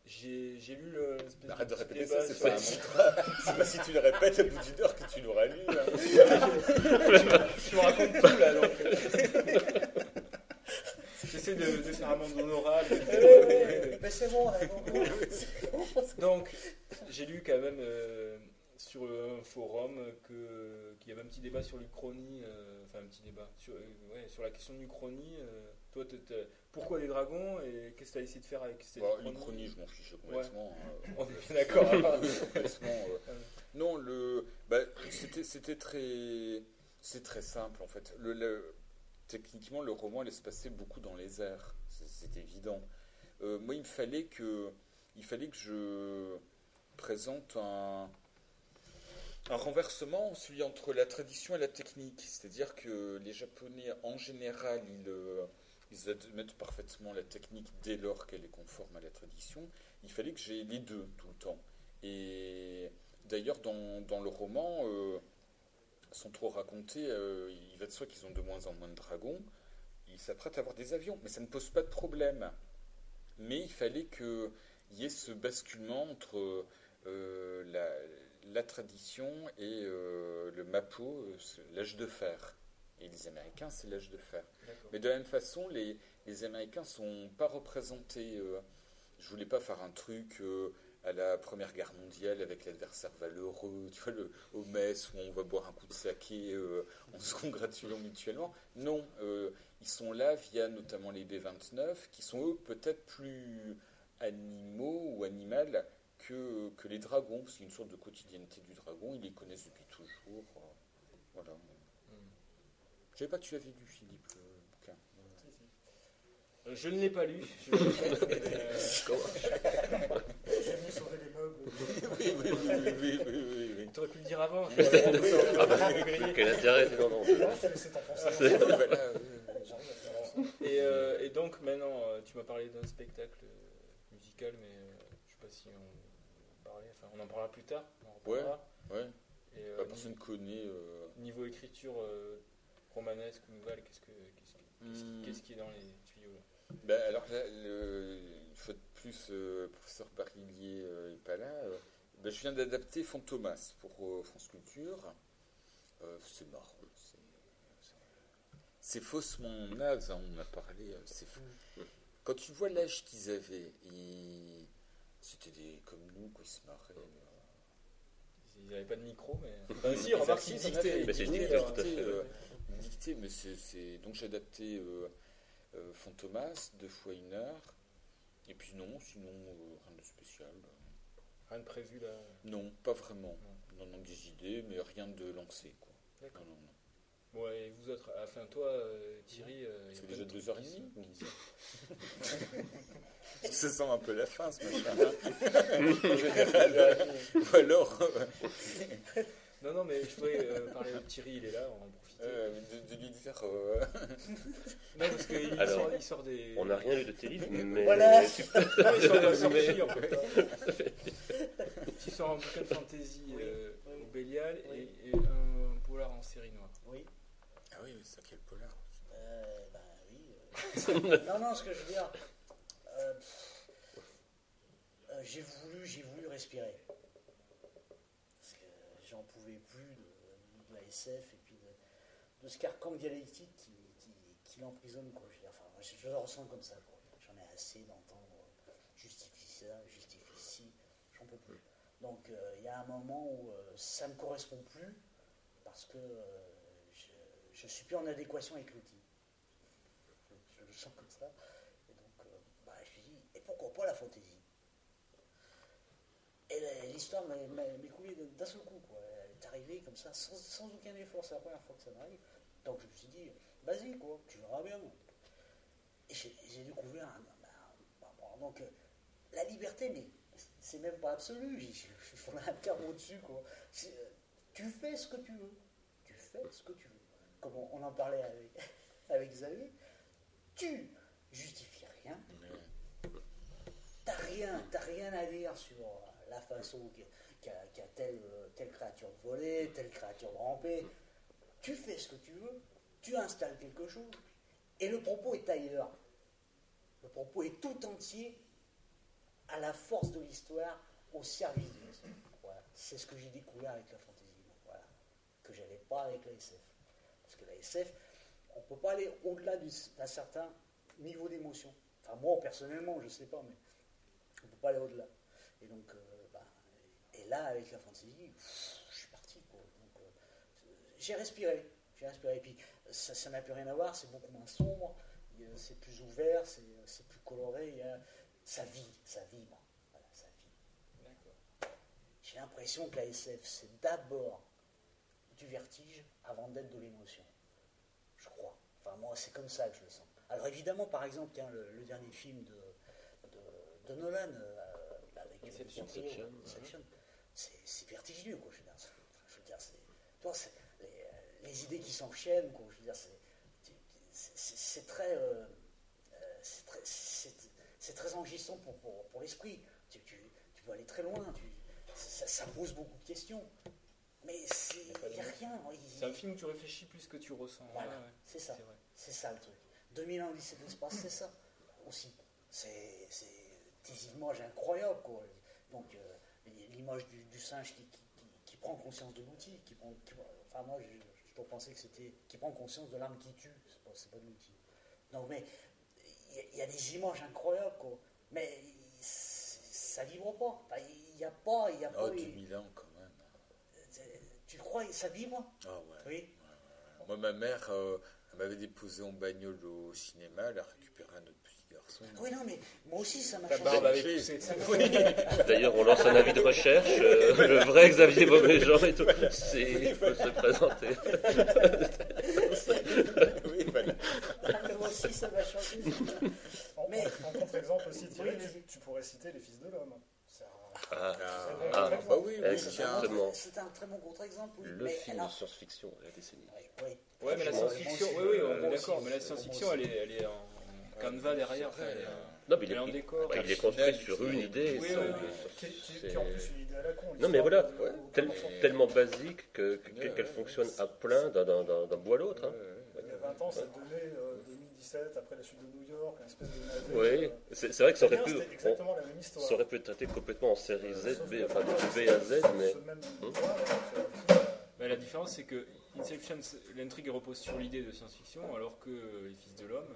j'ai j'ai lu le- Arrête de répéter ça, c'est pas, un- c'est pas si tu le répètes à bout d'une heure que tu l'auras lu. Je me raconte tout là donc. J'essaie de, de faire un monde honorable. Mais c'est bon, là, bon, bon. Donc, j'ai lu quand même euh, sur un forum que- qu'il y avait un petit débat sur l'Uchronie, euh, enfin un petit débat, sur, euh, ouais, sur la question de l'Uchronie. euh, toi, pourquoi des dragons et qu'est-ce que tu as essayé de faire avec cette Uchronie L'Uchronie, je m'en fiche complètement. hein. On est d'accord. hein. Euh, non, le, bah, c'était, très, c'est très simple en fait. Le, le- techniquement, le roman allait se passer beaucoup dans les airs, c'est, évident. Euh, moi, il me fallait que, il fallait que je présente un, un renversement, celui entre la tradition et la technique. C'est-à-dire que les Japonais, en général, ils, euh, admettent parfaitement la technique dès lors qu'elle est conforme à la tradition. Il fallait que j'ai les deux tout le temps. Et d'ailleurs, dans, dans le roman, euh, sans trop raconter, euh, il va de soi qu'ils ont de moins en moins de dragons. Ils s'apprêtent à avoir des avions, mais ça ne pose pas de problème. Mais il fallait qu'il y ait ce basculement entre la, la tradition et euh, le Mapo, euh, c'est l'âge de fer. Et les Américains, c'est l'âge de fer. Mais de la même façon, les, les Américains sont pas représentés. euh, je voulais pas faire un truc euh, à la Première Guerre mondiale avec l'adversaire valeureux, tu vois, le, au mess où on va boire un coup de saké euh, en se congratulant mutuellement. Non, euh, ils sont là via notamment les B-29, qui sont eux peut-être plus animaux ou animales que, que les dragons. C'est une sorte de quotidienneté du dragon, ils les connaissent depuis toujours. euh, voilà. Je savais pas que tu avais lu, Philippe, le bouquin. Euh, Je ne l'ai pas lu. Je euh, venu sauver les meubles. oui, oui, oui, oui, oui, oui, oui. T'aurais pu le dire avant. Ah bah, quel intérêt Non. Et, euh, et donc maintenant, euh, tu m'as parlé d'un spectacle euh, musical, mais euh, je sais pas si on. Enfin, on en parlera plus tard. On en. Ouais. Et, euh, personne connaît. euh, niveau écriture euh, romanesque ou nouvelle, qu'est-ce que qu'est-ce qui, qu'est-ce Hmm. qu'est-ce qui est dans les tuyaux là? Bah, alors là, le, une fois de plus, euh, professeur Barillier euh, est pas là. euh, bah, je viens d'adapter Fantomas pour euh, France Culture. Euh, c'est marrant. c'est- c'est- C'est faussement naze, hein, on en a parlé. c'est fou. Quand tu vois l'âge qu'ils avaient, ils- c'était des comme nous, quoi, ils se marraient. euh. Ils n'avaient pas de micro, mais. Enfin, si, remarque, ils dictaient, dictée, tout à fait, euh, dictée, mais c'est, donc j'ai adapté euh, euh, Fantomas deux fois une heure. Et puis non, sinon euh, rien de spécial. Rien de prévu là? Non, pas vraiment. Non, non, des idées, mais rien de lancé quoi. D'accord. Non, non, non. Bon, et vous autres, enfin toi, euh, Thierry, euh, C'est déjà de deux heures et ici. Ça sent un peu la fin ce machin. hein. En général. Ou alors, euh, Non, non, mais je voulais euh, parler de Thierry, il est là, on en profiter. euh, de, de lui dire. euh, Non, parce qu'il Alors, sort, il sort des. On n'a rien eu de tes livres, mais. Voilà. Non, il sort de la sortie, Mais- en fait. Il sort un bouquin de fantasy Oui, euh, oui. au Bélial Oui. et, et un polar en série noire. Oui. Ah oui, oui, c'est quel polar. Euh, ben oui. euh. non, non, ce que je veux dire, euh, pff, euh, j'ai voulu, j'ai voulu respirer. Parce que j'en pouvais plus de, de la SF et puis de, ce carcan dialectique qui, l'emprisonne. Quoi. Enfin, moi, je, le ressens comme ça. J'en ai assez d'entendre euh, justifie ça, justifie ci, j'en peux plus. Donc euh, il y a un moment où euh, ça ne me correspond plus parce que je ne suis plus en adéquation avec l'outil. Je, le sens comme ça. Et donc, bah, je me dis, et pourquoi pas la fantaisie? L'histoire m'est coulée d'un seul coup. Quoi. Elle est arrivée comme ça, sans, sans aucun effort. C'est la première fois que ça m'arrive. Donc je me suis dit, vas-y, quoi, tu verras bien. Et j'ai découvert un. donc, euh, la liberté, mais c'est même pas absolu. Il faut un terme au-dessus, quoi. Euh, Tu fais ce que tu veux. Tu fais ce que tu veux. Comme on, on en parlait avec, avec Xavier. Tu justifies rien. T'as rien, t'as rien à dire sur la façon qu'a qu'a- qu'a telle, créature voler, telle créature de ramper. Tu fais ce que tu veux, tu installes quelque chose, et le propos est ailleurs. Le propos est tout entier à la force de l'histoire, au service de l'histoire. Voilà. C'est ce que j'ai découvert avec la fantasy. Voilà. Que j'avais pas avec la SF. Parce que la SF, on ne peut pas aller au-delà du- d'un certain niveau d'émotion. Enfin, moi, personnellement, je ne sais pas, mais on ne peut pas aller au-delà. Et donc, euh, là, avec la fantasy, pff, je suis parti. Quoi. Donc, euh, j'ai respiré. J'ai respiré. Et puis, ça n'a plus rien à voir, c'est beaucoup moins sombre, c'est plus ouvert, c'est plus coloré, a- ça vit, ça vibre. Voilà, ça vit. J'ai l'impression que la SF, c'est d'abord du vertige avant d'être de l'émotion. Je crois. Enfin, moi, c'est comme ça que je le sens. Alors, évidemment, par exemple, tiens, le, le dernier film de, de, de Nolan, euh, avec Inception, Inception, c'est vertigineux, quoi. Je veux dire, c'est- je veux dire, c'est- tu vois, c'est les, les idées qui s'enchaînent, quoi. Je veux dire, c'est très, euh, euh, c'est très, c'est très enrichissant pour, pour, pour l'esprit. Tu, tu, tu peux aller très loin. Tu, ça, ça pose beaucoup de questions. Mais il n'y a rien. C'est un film où tu réfléchis plus que tu ressens. Voilà, Ouais, ouais. c'est ça. C'est ça le truc. 2000 ans lycée de l'espace, c'est ça aussi. C'est c'est des images incroyables, quoi. Donc, euh, l'image du, du singe qui, qui, qui- qui prend conscience de l'outil, qui prend, qui- enfin, moi, je, dois penser que c'était qui prend conscience de l'arme qui tue, c'est pas, c'est pas de l'outil. Donc, mais il y a- il y, a des images incroyables, quoi. Mais ça vibre pas. Il n'y a pas, il y a Oh, pas. 2000 ans quand même. Tu crois ça vibre? Ah ouais. Oui. Moi, ma mère, euh, elle m'avait déposé en bagnole au cinéma, elle a récupéré un autre. Oui, non, mais moi aussi, ça m'a changé. Oui. D'ailleurs, on lance un avis de recherche. euh, le vrai Xavier Beauméjean et tout. C'est, il faut se présenter. oui, voilà. Moi aussi, ça m'a changé. En, Mais- en contre-exemple aussi, Thierry, Oui, tu, pourrais citer Les Fils de l'Homme. C'est un- Ah, Ah, Ah. bah oui, oui, Exactement. C'est un très bon contre-exemple. Oui. le mais film alors- de science-fiction de la décennie. Oui, oui. Ouais, mais la science-fiction, oui, oui, on moi est d'accord, mais la science-fiction, elle est, elle est en canevas derrière. vrai, euh, euh, Non, mais il est décor. il est Au construit sur une idée. Oui, ça, oui, ça, qui, qui- c'est- qui est en plus une idée à la con. Non, mais voilà, tel- tellement basique que, que- Ouais, qu'elle ouais, fonctionne à plein d'un- bout à l'autre. hein. Il y a 20 ans, ça donnait euh, 2017, après la chute de New York, une espèce de navet. Oui, euh, c'est vrai que ça aurait pu, C'était on- exactement la même histoire. ça aurait pu être traité complètement en série Z, B, que enfin là, de B à Z, mais Hmm. euh, Mais la différence, c'est que Inception, l'intrigue repose sur l'idée de science-fiction, alors que Les Fils de l'Homme,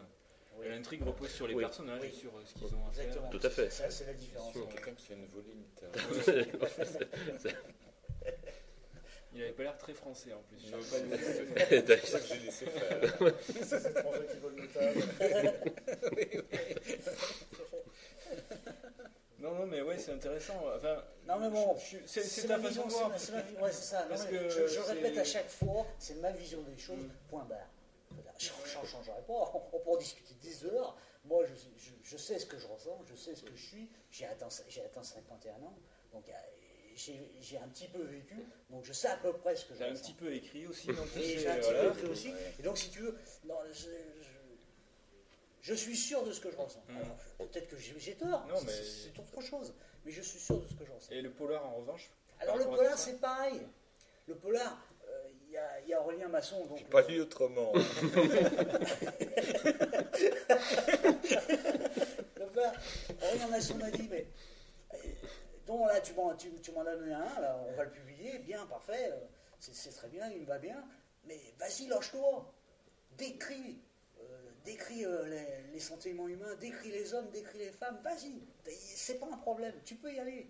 Oui. l'intrigue repose sur les Oui. personnages Oui. et sur euh, ce qu'ils ont à faire. Exactement. Tout à fait. Ça, c'est la différence. Quelqu'un qui vient de voler une. Il avait pas l'air très français en plus. Je pas c'est d'où- c'est pour ça que j'ai laissé faire. ces étrangers qui volent nos tables. Non, non, mais ouais, c'est intéressant. Enfin, Non, mais bon, c'est c'est c'est ta ma façon vision, de c'est voir. c'est ouais, c'est ça. Non, parce mais que je, je c'est- répète à chaque fois, c'est ma vision des choses, Mm. point barre. Je ne changerai pas, on peut en discuter des heures. Moi, je, je, je sais ce que je ressens, je sais ce que je suis. J'ai atteint, atteint 51 ans, donc euh, j'ai un petit peu vécu, donc je sais à peu près ce que je J'ai un petit peu écrit aussi. donc Et j'ai un petit voilà. peu écrit aussi. Et donc, si tu veux, non, je, suis sûr de ce que je ressens. Mm. Alors, Peut-être que j'ai tort, c'est- mais- c'est autre chose, mais je suis sûr de ce que je ressens. Et le polar, en revanche Alors le polar, c'est pareil. Le polar, y, a, il y a Aurélien Masson. Donc, pas lu autrement. polar, Aurélien Masson m'a dit, mais euh, donc là, tu m'en, tu, tu m'en as donné un, là, on va le publier, bien, parfait, euh, c'est, très bien, il me va bien, mais vas-y, lâche-toi, décris, euh, décris euh, les, les sentiments humains, décris les hommes, décris les femmes, vas-y, c'est pas un problème, tu peux y aller.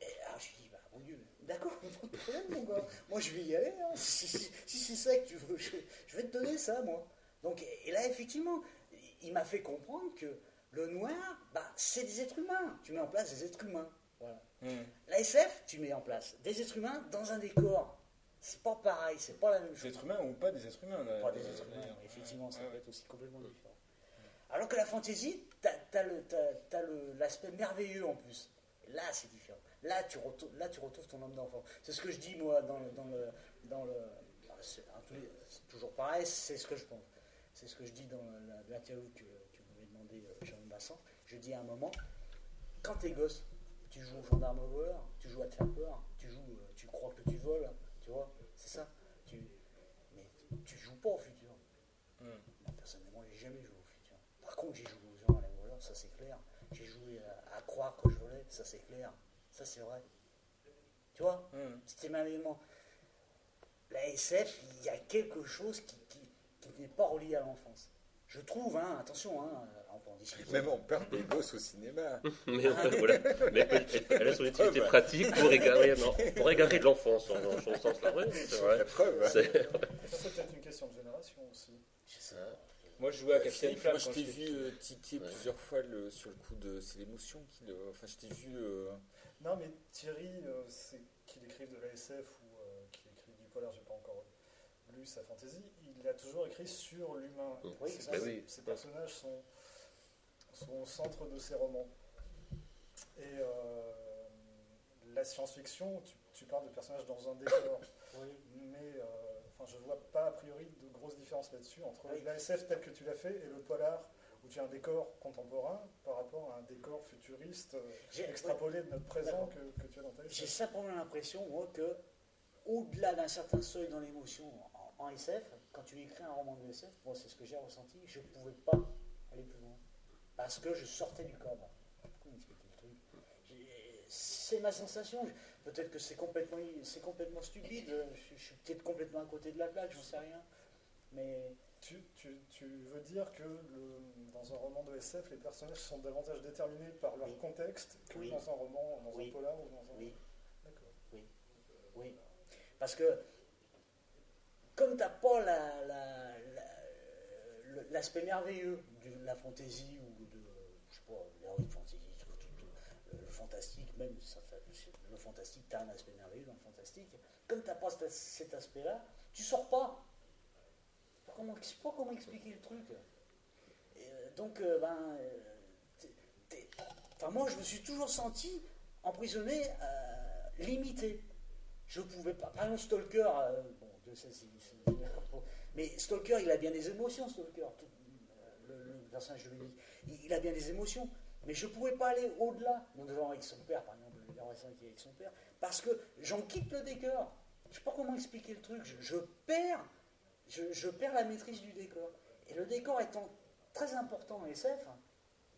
Et, ah, je dis, bah, mon Dieu, d'accord, pas de problème, mon gars. Moi, je vais y aller. hein. Si, si- si c'est ça que tu veux, je, je vais te donner ça, moi. Donc, et là, effectivement, il m'a fait comprendre que le noir, bah, c'est des êtres humains. Tu mets en place des êtres humains. Voilà. Hmm. La SF, tu mets en place des êtres humains dans un décor. C'est pas pareil, c'est pas la même Des chose. êtres humains ou pas des êtres humains là, Pas des euh, êtres humains, effectivement, ça Ouais, peut être aussi complètement différent. Alors que la fantaisie, t'as as l'aspect merveilleux en plus. Là, c'est différent. Là, tu retrouves, là, tu retrouves ton âme d'enfant. C'est ce que je dis moi dans le, dans le, dans le. ah, C'est toujours pareil. C'est ce que je pense. C'est ce que je dis dans la- l'interview que tu m'avais demandé, euh, Jean Bassan. Je dis à un moment, quand t'es gosse, tu joues au gendarme au voleur, tu joues à te faire peur, tu joues, euh, tu crois que tu voles, tu vois, c'est ça. Tu, mais tu joues pas au futur. Moi, personnellement, j'ai jamais joué au futur. Par contre, j'ai joué aux gens à la voleur, ça c'est clair. J'ai joué à, à croire que je volais, ça c'est clair. Ça c'est vrai. Tu vois. C'était ma élément. La SF, il y a quelque chose qui, qui, qui n'est pas relié à l'enfance. Je trouve, hein, attention, hein, on peut en discuter. Même on perd des gosses au cinéma. Mais, euh, voilà. Mais elle, a son utilité pratique pour égarer, non, pour égarer de l'enfance, en, en son sens là. Oui, c'est vrai. La preuve. C'est- Ça, c'est peut-être une question de génération aussi. Sais. Moi, je jouais à Captain Philippe, Flamme moi je t'ai j'étais vu euh, tiquer Ouais. plusieurs fois le- sur le coup de. C'est l'émotion qui le. Enfin, je t'ai vu. euh, Non, mais Thierry, euh, c'est qu'il écrive de la SF ou euh, qu'il écrit du polar, j'ai pas encore lu sa fantaisie, il a toujours écrit sur l'humain. Oui, Ses- ça, Bah ses- oui. Ses personnages sont, sont au centre de ses romans. Et euh, la science-fiction, tu, tu parles de personnages dans un décor, Oui. mais euh, enfin, je vois pas a priori de grosses différences là-dessus entre Oui. la SF telle que tu l'as fait et le polar où tu as un décor contemporain par rapport à un décor futuriste euh, extrapolé de notre présent que, que tu as dans ta J'ai simplement l'impression, moi, que au-delà d'un certain seuil dans l'émotion en, en SF, quand tu écris un roman de SF, moi c'est ce que j'ai ressenti, je ne pouvais pas aller plus loin. Parce que je sortais du cadre. C'est ma sensation. Peut-être que c'est complètement, complètement stupide. Je, je suis peut-être complètement à côté de la plaque, j'en sais rien. Mais Tu, tu- tu veux dire que le- dans un roman de SF, les personnages sont davantage déterminés par leur Oui. contexte que Oui. dans un roman, dans Oui. un polar ou dans un. oui, D'accord. Oui, parce que comme tu n'as pas la- la- la- le- l'aspect merveilleux de la fantaisie ou de, je sais pas, l'héroïque tout, le fantastique, même ça fait- le fantastique, tu as un aspect merveilleux dans le fantastique. Comme tu n'as pas cet, cet aspect-là, tu sors pas. Comment, je sais pas comment expliquer le truc. Et, euh, donc, euh, ben, euh, enfin, moi, je me suis toujours senti emprisonné, limité. Je pouvais pas. Par exemple, Stalker, bon, si. si- mais Stalker, il a bien des émotions, Stalker. Tout- le, le personnage de Louis, il, il a bien des émotions. Mais je pouvais pas aller au-delà. Mon devant avec son père, par exemple, le héros qui est avec son père, parce que j'en quitte le décor. Je sais pas comment expliquer le truc. Je, je perds, je, je perds la maîtrise du décor. Et le décor étant très important en SF,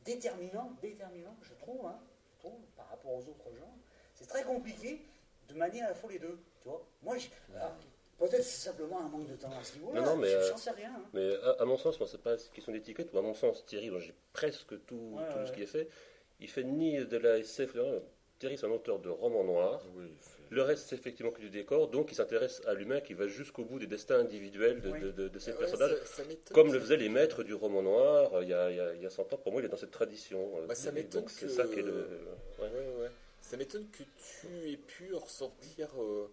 déterminant, déterminant, je trouve, hein, je trouve, par rapport aux autres genres, c'est très compliqué de manier à la fois les deux. Tu vois Moi, alors, peut-être c'est simplement un manque de temps à ce niveau-là. Non, non, mais, je- euh, j'en sais rien. hein. Mais à, à mon sens, moi, c'est pas une question d'étiquette, ou à mon sens, Thierry, j'ai presque tout, Ouais, tout ouais. ce qui est fait, il fait ni de la SF. Thierry, c'est un auteur de romans noirs. Oui, Le reste, c'est effectivement que du décor, donc il s'intéresse à l'humain qui va jusqu'au bout des destins individuels de, Oui. de, de- de ces Ouais, personnages, ça- ça m'étonne comme le faisaient les maîtres du roman noir euh, il y a, il y a, il y a 100 ans. Pour moi, il est dans cette tradition. euh, Bah, ça m'étonne c'est que- ça qui est le. ouais. Ouais, ouais. Ça m'étonne que tu aies pu ressortir euh,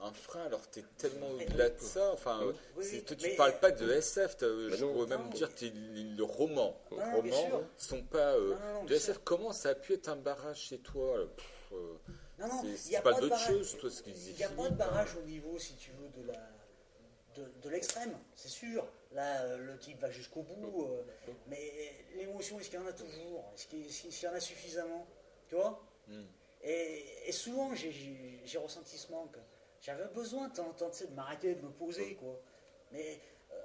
un frein alors que tu es tellement au-delà de ça. Enfin, Oui, toi, tu mais- parles pas de SF, Bah je non. pourrais même Non. dire que t'es le, roman. Non, Le non, bien roman sûr. sont pas euh, Non, non, non, de bien SF. sûr. Comment ça a pu être un barrage chez toi Pff, euh, Non, non, il n'y a pas d'autre chose, toi, ce disait Il n'y a pas de barrage au niveau, si tu veux, de la de, de l'extrême, c'est sûr. Là, euh, le type va jusqu'au bout, euh, mais l'émotion, est-ce qu'il y en a toujours? Est-ce qu'il qu'il y en a suffisamment? Tu vois? Hmm. et, et souvent, j'ai- ressenti ce manque. J'avais besoin de temps de m'arrêter, de me poser, quoi. Mais,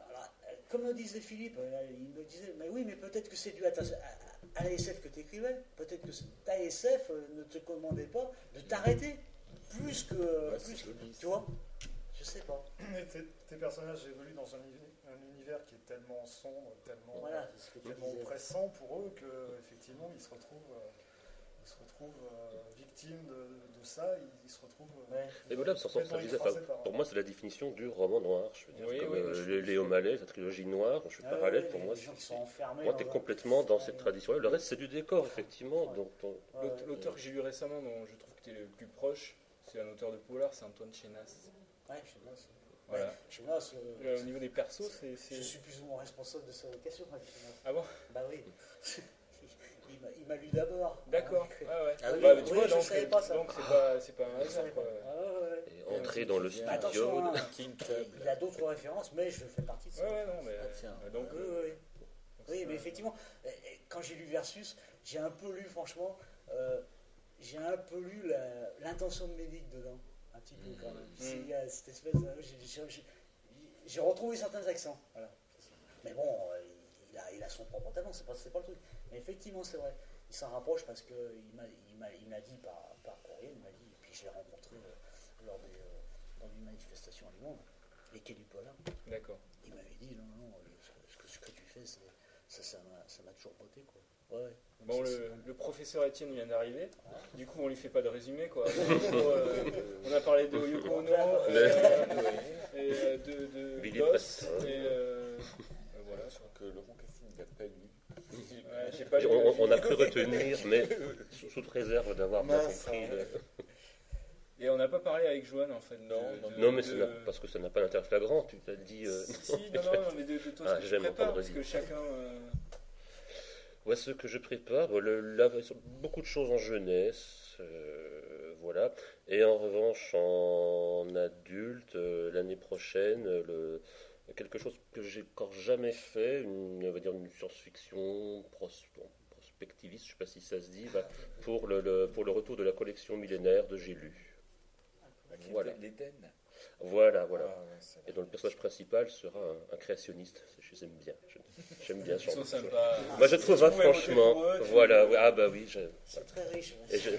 alors, euh, comme le disait Philippe, euh, il me disait, mais oui, mais peut-être que c'est dû à, ta- à, à la SF que tu écrivais. Peut-être que ta SF euh, ne te commandait pas de t'arrêter. Plus que. Ouais, plus que- joli, tu vois Je sais pas. Et tes, tes personnages évoluent dans un, uni- un univers qui est tellement sombre, tellement, Voilà, tellement oppressant pour eux que effectivement ils se retrouvent, euh, se retrouvent euh, victimes de, de ça. Ils, ils se retrouvent. euh. Et voilà, ça, ça, ça enfin, par- pour moi, c'est la définition du roman noir. Je veux dire, Oui, comme oui, euh, je- les- je- Léo Mallet, la trilogie noire, je suis Ah parallèle pour les moi. gens qui c'est- sont enfermés. Moi, t'es complètement dans cette tradition-là. Le reste, c'est du décor, effectivement. L'auteur que j'ai lu récemment, dont je trouve que tu es le plus proche, c'est un auteur de polar, c'est Antoine Chenas. Ouais, c'est- Voilà. Ouais, je sais pas, ce- Euh, au niveau des persos, c'est. Je suis plus ou moins responsable de sa vocation. Ah bon? Bah oui. Il m'a- lu d'abord. D'accord. Ah, Ah ouais. Ah oui, Bah, oui, tu vois, je donc, savais pas ça. donc c'est pas, c'est pas un hasard. quoi. Ah, ouais, ouais. et entrer dans le Mais studio. Attention, hein, il a d'autres références, mais je fais partie de ça. Ouais, ouais, non, mais. Ah, tiens. euh, donc, Oui, euh, oui, oui. donc Oui, c'est- mais effectivement, quand j'ai lu Versus, j'ai un peu lu, franchement, euh, j'ai un peu lu l'intention de Médic dedans, un petit peu quand même. Mm. C'est- Il y a cette espèce de- j'ai- retrouvé certains accents. Voilà. Mais bon, euh, il a, il a son propre talent, c'est pas, c'est pas le truc. Mais effectivement, c'est vrai. Il s'en rapproche parce qu'il m'a il m'a- il m'a dit par, par courrier, il m'a dit, et puis je l'ai rencontré euh, lors des, euh, dans une manifestation à Lyon, les quais du Polar. D'accord. Il m'avait dit non, non, ce que, ce que, tu fais, c'est- ça, ça m'a, ça m'a toujours botté, quoi. Ouais, Bon, le, professeur Etienne vient d'arriver. Du coup, on lui fait pas de résumé, quoi. Euh, on a parlé de Yoko Ono, euh, et euh, de, de Lost, Preston. et euh, euh, voilà. Je crois que Laurent Cassine n'a pas On, a pu retenir, mais sous, sous réserve d'avoir bien compris. hein. le- Et on n'a pas parlé avec Joanne, en fait. Non, de- non, Non, mais de- ça n'a- parce que ça n'a pas d'intérêt flagrant. Tu t'as dit. euh, Si, non, non, non, mais de, de toi, Ah, ce que tu parce dire. que chacun... euh, Ouais, ce que je prépare, bon, le, là, beaucoup de choses en jeunesse, euh, voilà. Et en revanche, en adulte, euh, l'année prochaine, euh, le, quelque chose que j'ai encore jamais fait, une, on va dire une science-fiction pros- bon, prospectiviste, je sais pas si ça se dit, bah, pour, le, le- pour le retour de la collection millénaire de J'ai lu. Voilà. L'Éden? Voilà, voilà. Ah, ouais, Et dont le personnage principal sera un, un créationniste. Je les aime bien. Je- J'aime bien ce Ils genre sont sympas. Moi, je trouve, hein, franchement, eux, voilà, ouais, ah bah oui, je- C'est très riche. Et je-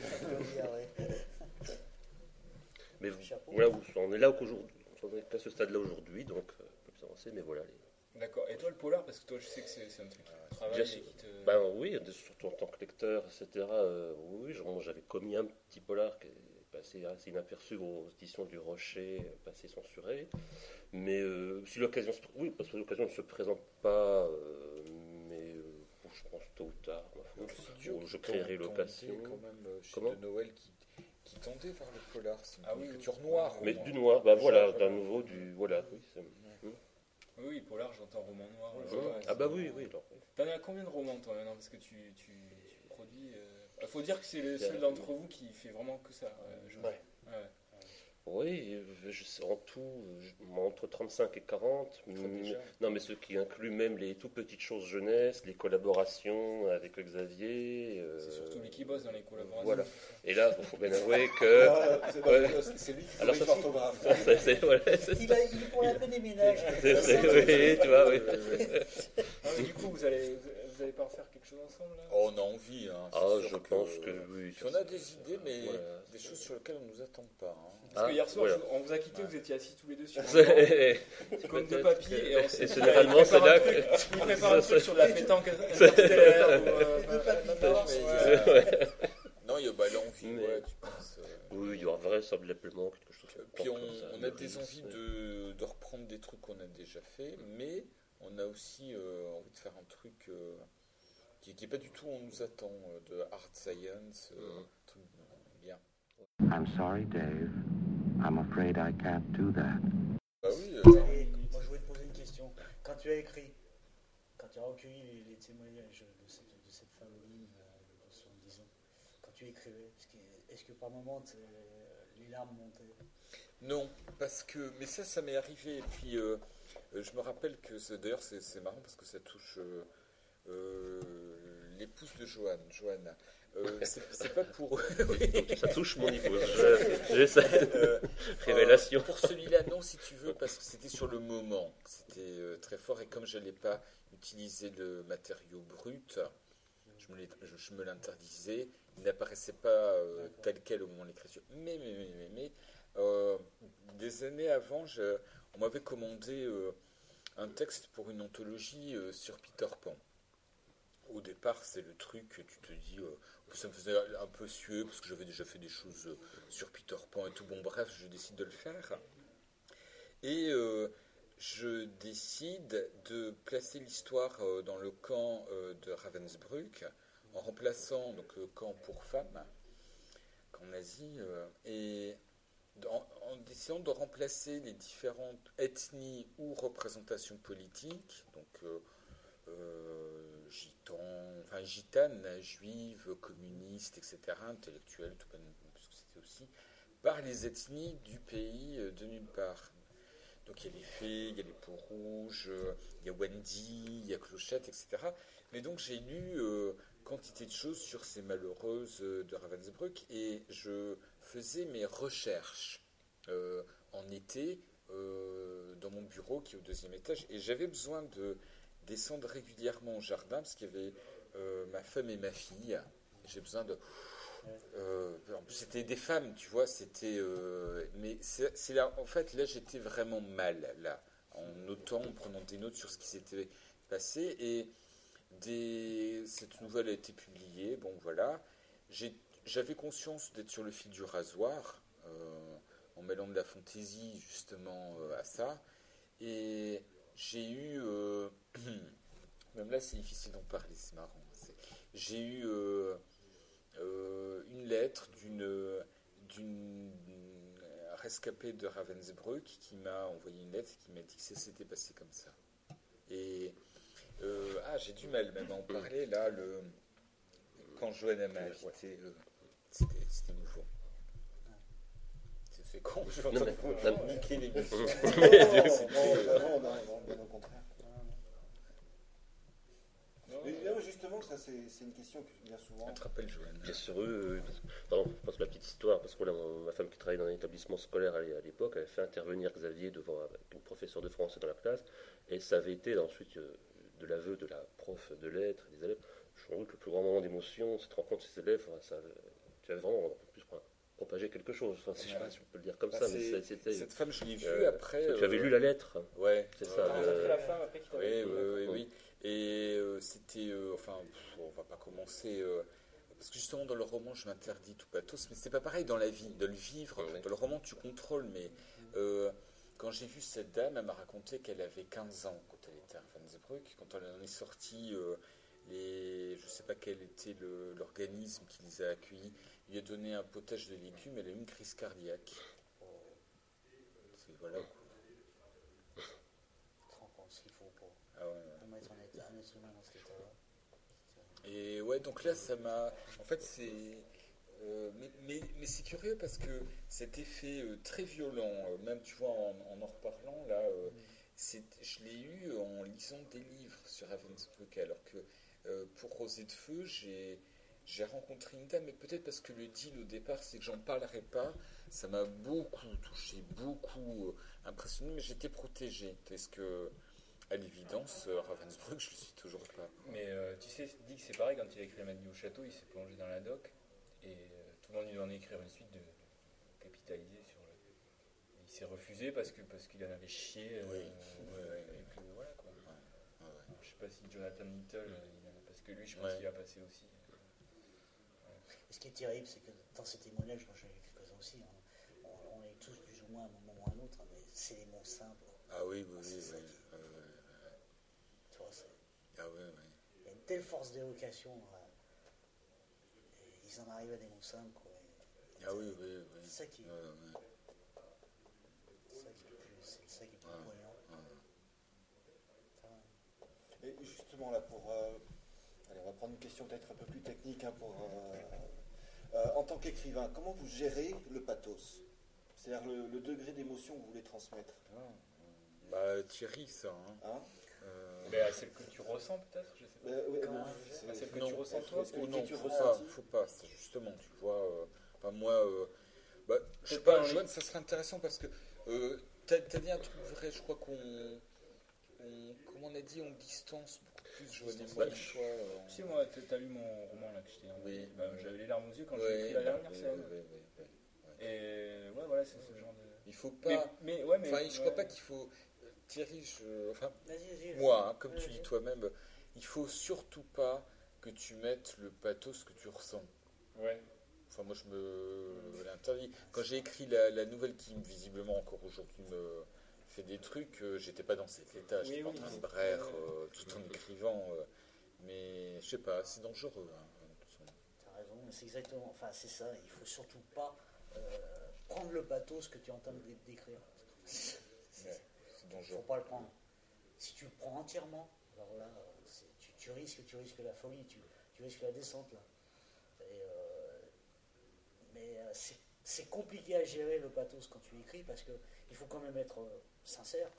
mais vous- voilà, où on est là qu'aujourd'hui, on est à ce stade-là aujourd'hui, donc euh, mais voilà. les- D'accord. Et toi, le polar, parce que toi, je sais que c'est un truc qui te travaille sûr. qui te... Ben oui, surtout en tant que lecteur, etc. euh, oui, j'avais commis un petit polar qui est passé assez inaperçu aux éditions du Rocher, euh, passé censuré. Mais euh, si l'occasion se... Oui, parce que l'occasion ne se présente pas, euh, mais euh, bon, je pense tôt ou tard, ma foi, je- je qui créerai l'occasion. quand même euh, chez Comment de Noël qui, qui tendait vers le polar. C'est une Ah oui, noire. Mais du noir, bah voilà, d'un nouveau, du... Voilà, oui. Oui, polar, j'entends roman noir. Ouais. je vois, Ah bah oui, oui. T'en as combien de romans, toi, maintenant Parce que tu, tu, tu produis... Il faut dire que c'est le seul d'entre vous qui fait vraiment que ça. euh, je- Ouais. Ouais. Oui, je sais, en tout, je- entre 35 et 40. Très mais- non, mais ce qui inclut même les tout petites choses jeunesse, les collaborations avec Xavier. euh, C'est surtout lui qui bosse dans les collaborations. Voilà. Et là, il faut bien avouer que. Ah, c'est Ouais. lui qui Alors, ça, l'orthographe. c'est Il, il pour la peine des ménages. C'est- oui, tu vois, oui. Ah, mais du coup, vous allez, vous allez pas refaire quelque chose ensemble là Oh, on a envie. Hein, Ah, je pense que oui. Puis on a des idées, mais Voilà. des choses sur lesquelles on ne nous attend pas. hein. Parce que Ah, hier soir, voilà. je- on vous a quitté, vous étiez assis tous les deux sur un comme deux papiers, que- et on s'est généralement, c'est prépare là un que. truc- Il prépare un truc sur la pétanque interstellaire. euh, Non, il y a- Ouais. L'envie, ouais, tu penses. euh, Oui, il y aura vraisemblablement quelque chose. Puis on, a des envies ouais. de, de reprendre des trucs qu'on a déjà fait, mais on a aussi euh, envie de faire un truc euh, qui n'est pas du tout on nous attend, euh, de hard science, euh, un truc Bien. I'm sorry, Dave. I'm afraid I can't do that. Bah oui, euh, Et moi, je voulais te poser une question. Quand tu as écrit, quand tu as recueilli les, les témoignages de cette, de cette femme ligne de 70 ans, quand tu écrivais, est-ce que, par moments t'es- les larmes montaient? Non, parce que. Mais ça, ça m'est arrivé. Et puis, euh, euh, je me rappelle que. D'ailleurs, c'est marrant parce que ça touche euh, euh, l'épouse de Joanne. Joanne. Euh, c'est pas pour. Ça touche mon épouse. J'ai ça. Euh, Révélation. euh, pour celui-là, non, si tu veux, parce que c'était sur le moment. C'était euh, très fort. Et comme je n'allais pas utiliser le matériau brut, je me, l'interdisais. Il n'apparaissait pas euh, tel quel au moment de l'écriture. Mais, mais, mais, mais, mais, euh, des années avant, on m'avait commandé euh, un texte pour une anthologie euh, sur Peter Pan. Au départ, c'est le truc que tu te dis, ça me faisait un peu suer parce que j'avais déjà fait des choses sur Peter Pan et tout. Bon, bref, je décide de le faire. Et je décide de placer l'histoire dans le camp de Ravensbrück en remplaçant donc le camp pour femmes, camp nazi, et en, en décidant de remplacer les différentes ethnies ou représentations politiques, donc euh, euh, gitans, enfin gitanes, juives, communistes, etc., intellectuels, tout même, parce que c'était aussi, par les ethnies du pays euh, de nulle part. Donc il y a les fées, il y a les peaux rouges, il y a Wendy, il y a Clochette, etc. Mais donc j'ai lu quantité de choses sur ces malheureuses de Ravensbrück et je faisais mes recherches euh, en été euh, dans mon bureau qui est au deuxième étage et j'avais besoin de descendre régulièrement au jardin parce qu'il y avait euh, ma femme et ma fille. J'ai besoin de c'était des femmes, tu vois, c'était. mais c'est là, en fait, là, j'étais vraiment mal, là, en notant, en prenant des notes sur ce qui s'était passé. Et cette nouvelle a été publiée, bon, voilà. J'ai- J'avais conscience d'être sur le fil du rasoir, euh, en mêlant de la fantaisie, justement, euh, à ça. Et j'ai eu. euh, même là, c'est difficile d'en parler, c'est marrant. J'ai eu. une lettre d'une d'une rescapée de Ravensbrück qui m'a envoyé une lettre qui m'a dit que ça s'était passé comme ça. Et ah, j'ai du mal même à en parler là. Le quand Joanne m'a invité, c'était nouveau. C'est- con, je vais Non, mais- entendre non, mais- niquer l'émission. Non, non, non, bien au contraire. Mais là, justement, ça c'est une question qui vient souvent. Ça te rappelle Joanne Bien sûr, que- pardon, je pense la petite histoire, parce que là, ma femme qui travaillait dans un établissement scolaire à l'é- à l'époque, elle avait fait intervenir Xavier devant une professeure de français dans la classe, et ça avait été ensuite euh, de l'aveu de la prof de lettres et des élèves. Je trouve que le plus grand moment d'émotion, c'est de rencontrer ses élèves, vraiment en plus pro- propagé quelque chose, enfin, si je sais pas si on peut le dire comme Bah, ça, mais c'était. Cette femme, je l'ai vue euh, après. Tu avais euh, lu la lettre Ouais, C'est ouais, ça, ouais. le- la femme après qui Oui, oui, oui. Et euh, c'était, euh, enfin, pff, on va pas commencer, euh, parce que justement dans le roman, je m'interdis tout pathos, mais c'est pas pareil dans la vie, de le vivre. Ouais. Dans le roman, tu contrôles, mais euh, quand j'ai vu cette dame, elle m'a raconté qu'elle avait 15 ans quand elle était à Ravensbrück, quand elle en est sortie, euh, les, je sais pas quel était le- l'organisme qui les a accueillis, il lui a donné un potage de légumes, elle a eu une crise cardiaque. C'est voilà. Tu te rends compte ce qu'il faut pour, Ah ouais, mettre un être, humain dans cet état-là Et ouais, donc là, ça m'a. En fait, c'est. euh, mais mais, mais c'est curieux parce que cet effet euh, très violent, euh, même tu vois, en en, en reparlant, là, c'est, je l'ai eu en lisant des livres sur Ravensbrück, alors que euh, pour Rosée de Feu, j'ai, j'ai rencontré une dame, mais peut-être parce que le deal au départ, c'est que j'en parlerai pas, ça m'a beaucoup touché, beaucoup euh, impressionné, mais j'étais protégé. Parce que, à l'évidence, euh, Ravensbrück, je le suis toujours pas? Mais euh, tu sais, que c'est pareil, quand il a écrit La au château, il s'est plongé dans la doc et euh, tout le monde lui demandait d'écrire une suite de, de capitaliser sur le. Il s'est refusé parce que parce qu'il en avait chié. euh, Oui. euh, et que voilà quoi. Ouais, ouais. Je sais pas si Jonathan Little, parce que lui, je pense Ouais. qu'il a passé aussi. Et ce qui est terrible, c'est que dans ces témoignages, moi j'en ai vu quelques-uns aussi, hein, on, on est tous plus ou moins à un moment ou à un autre, hein, mais c'est les mots simples. Ah oui, oui, oui. oui. qui-. Tu vois, c'est- Ah ouais, ouais. il y a une telle force d'évocation. et ils en arrivent à des mots simples. Quoi, et- Ah oui, oui, oui. C'est ça qui, Ouais, ouais, c'est ça qui est plus, c'est ça qui est plus Ouais. Et justement, là, pour. euh, on va prendre une question peut-être un peu plus technique. hein, pour, euh, euh, en tant qu'écrivain, comment vous gérez le pathos? C'est-à-dire le, le degré d'émotion que vous voulez transmettre Bah, Thierry, ça. Hein. hein? Euh, Mais à celle que tu ressens peut-être, je sais pas. Euh, ouais, Comment bon, vous c'est- Ah, celle que non, tu ressens toi ou non, l'écriture faut pas, faut pas, justement, tu vois. euh, enfin, moi, euh, bah, je sais pas, Joanne, ça serait intéressant parce que euh, t'as as dit un truc vrai, je crois qu'on. on- comment on a dit, on distance beaucoup plus, Bah, des fois. euh, Si, moi, t'as lu mon roman là que t'ai envoyé. Oui. Bah, J'avais les larmes aux yeux quand j'ai écrit la dernière oui, scène. oui, oui, oui, oui. Et ouais, voilà, c'est ce genre de. Il faut pas. mais ouais, mais. Enfin, je crois pas qu'il faut. Thierry, je, enfin, moi, hein, comme tu dis toi-même, il faut surtout pas que tu mettes le pathos que tu ressens. Ouais. Enfin, moi, je me l'interdis. Quand j'ai écrit la, la nouvelle qui, visiblement, encore aujourd'hui, me fait des trucs, euh, j'étais pas dans cet état. J'étais Oui, pas en oui, train de oui. braire euh, tout en écrivant. euh, mais je sais pas, c'est dangereux. hein. T'as raison, mais c'est exactement, enfin c'est ça, il faut surtout pas prendre le pathos que tu es en train de dé- décrire. C'est Il faut dangereux. pas le prendre. Si tu le prends entièrement, alors là, tu, tu risques, tu risques la folie, tu, tu risques la descente là. Et, mais c'est- compliqué à gérer le pathos quand tu écris parce que il faut quand même être sincère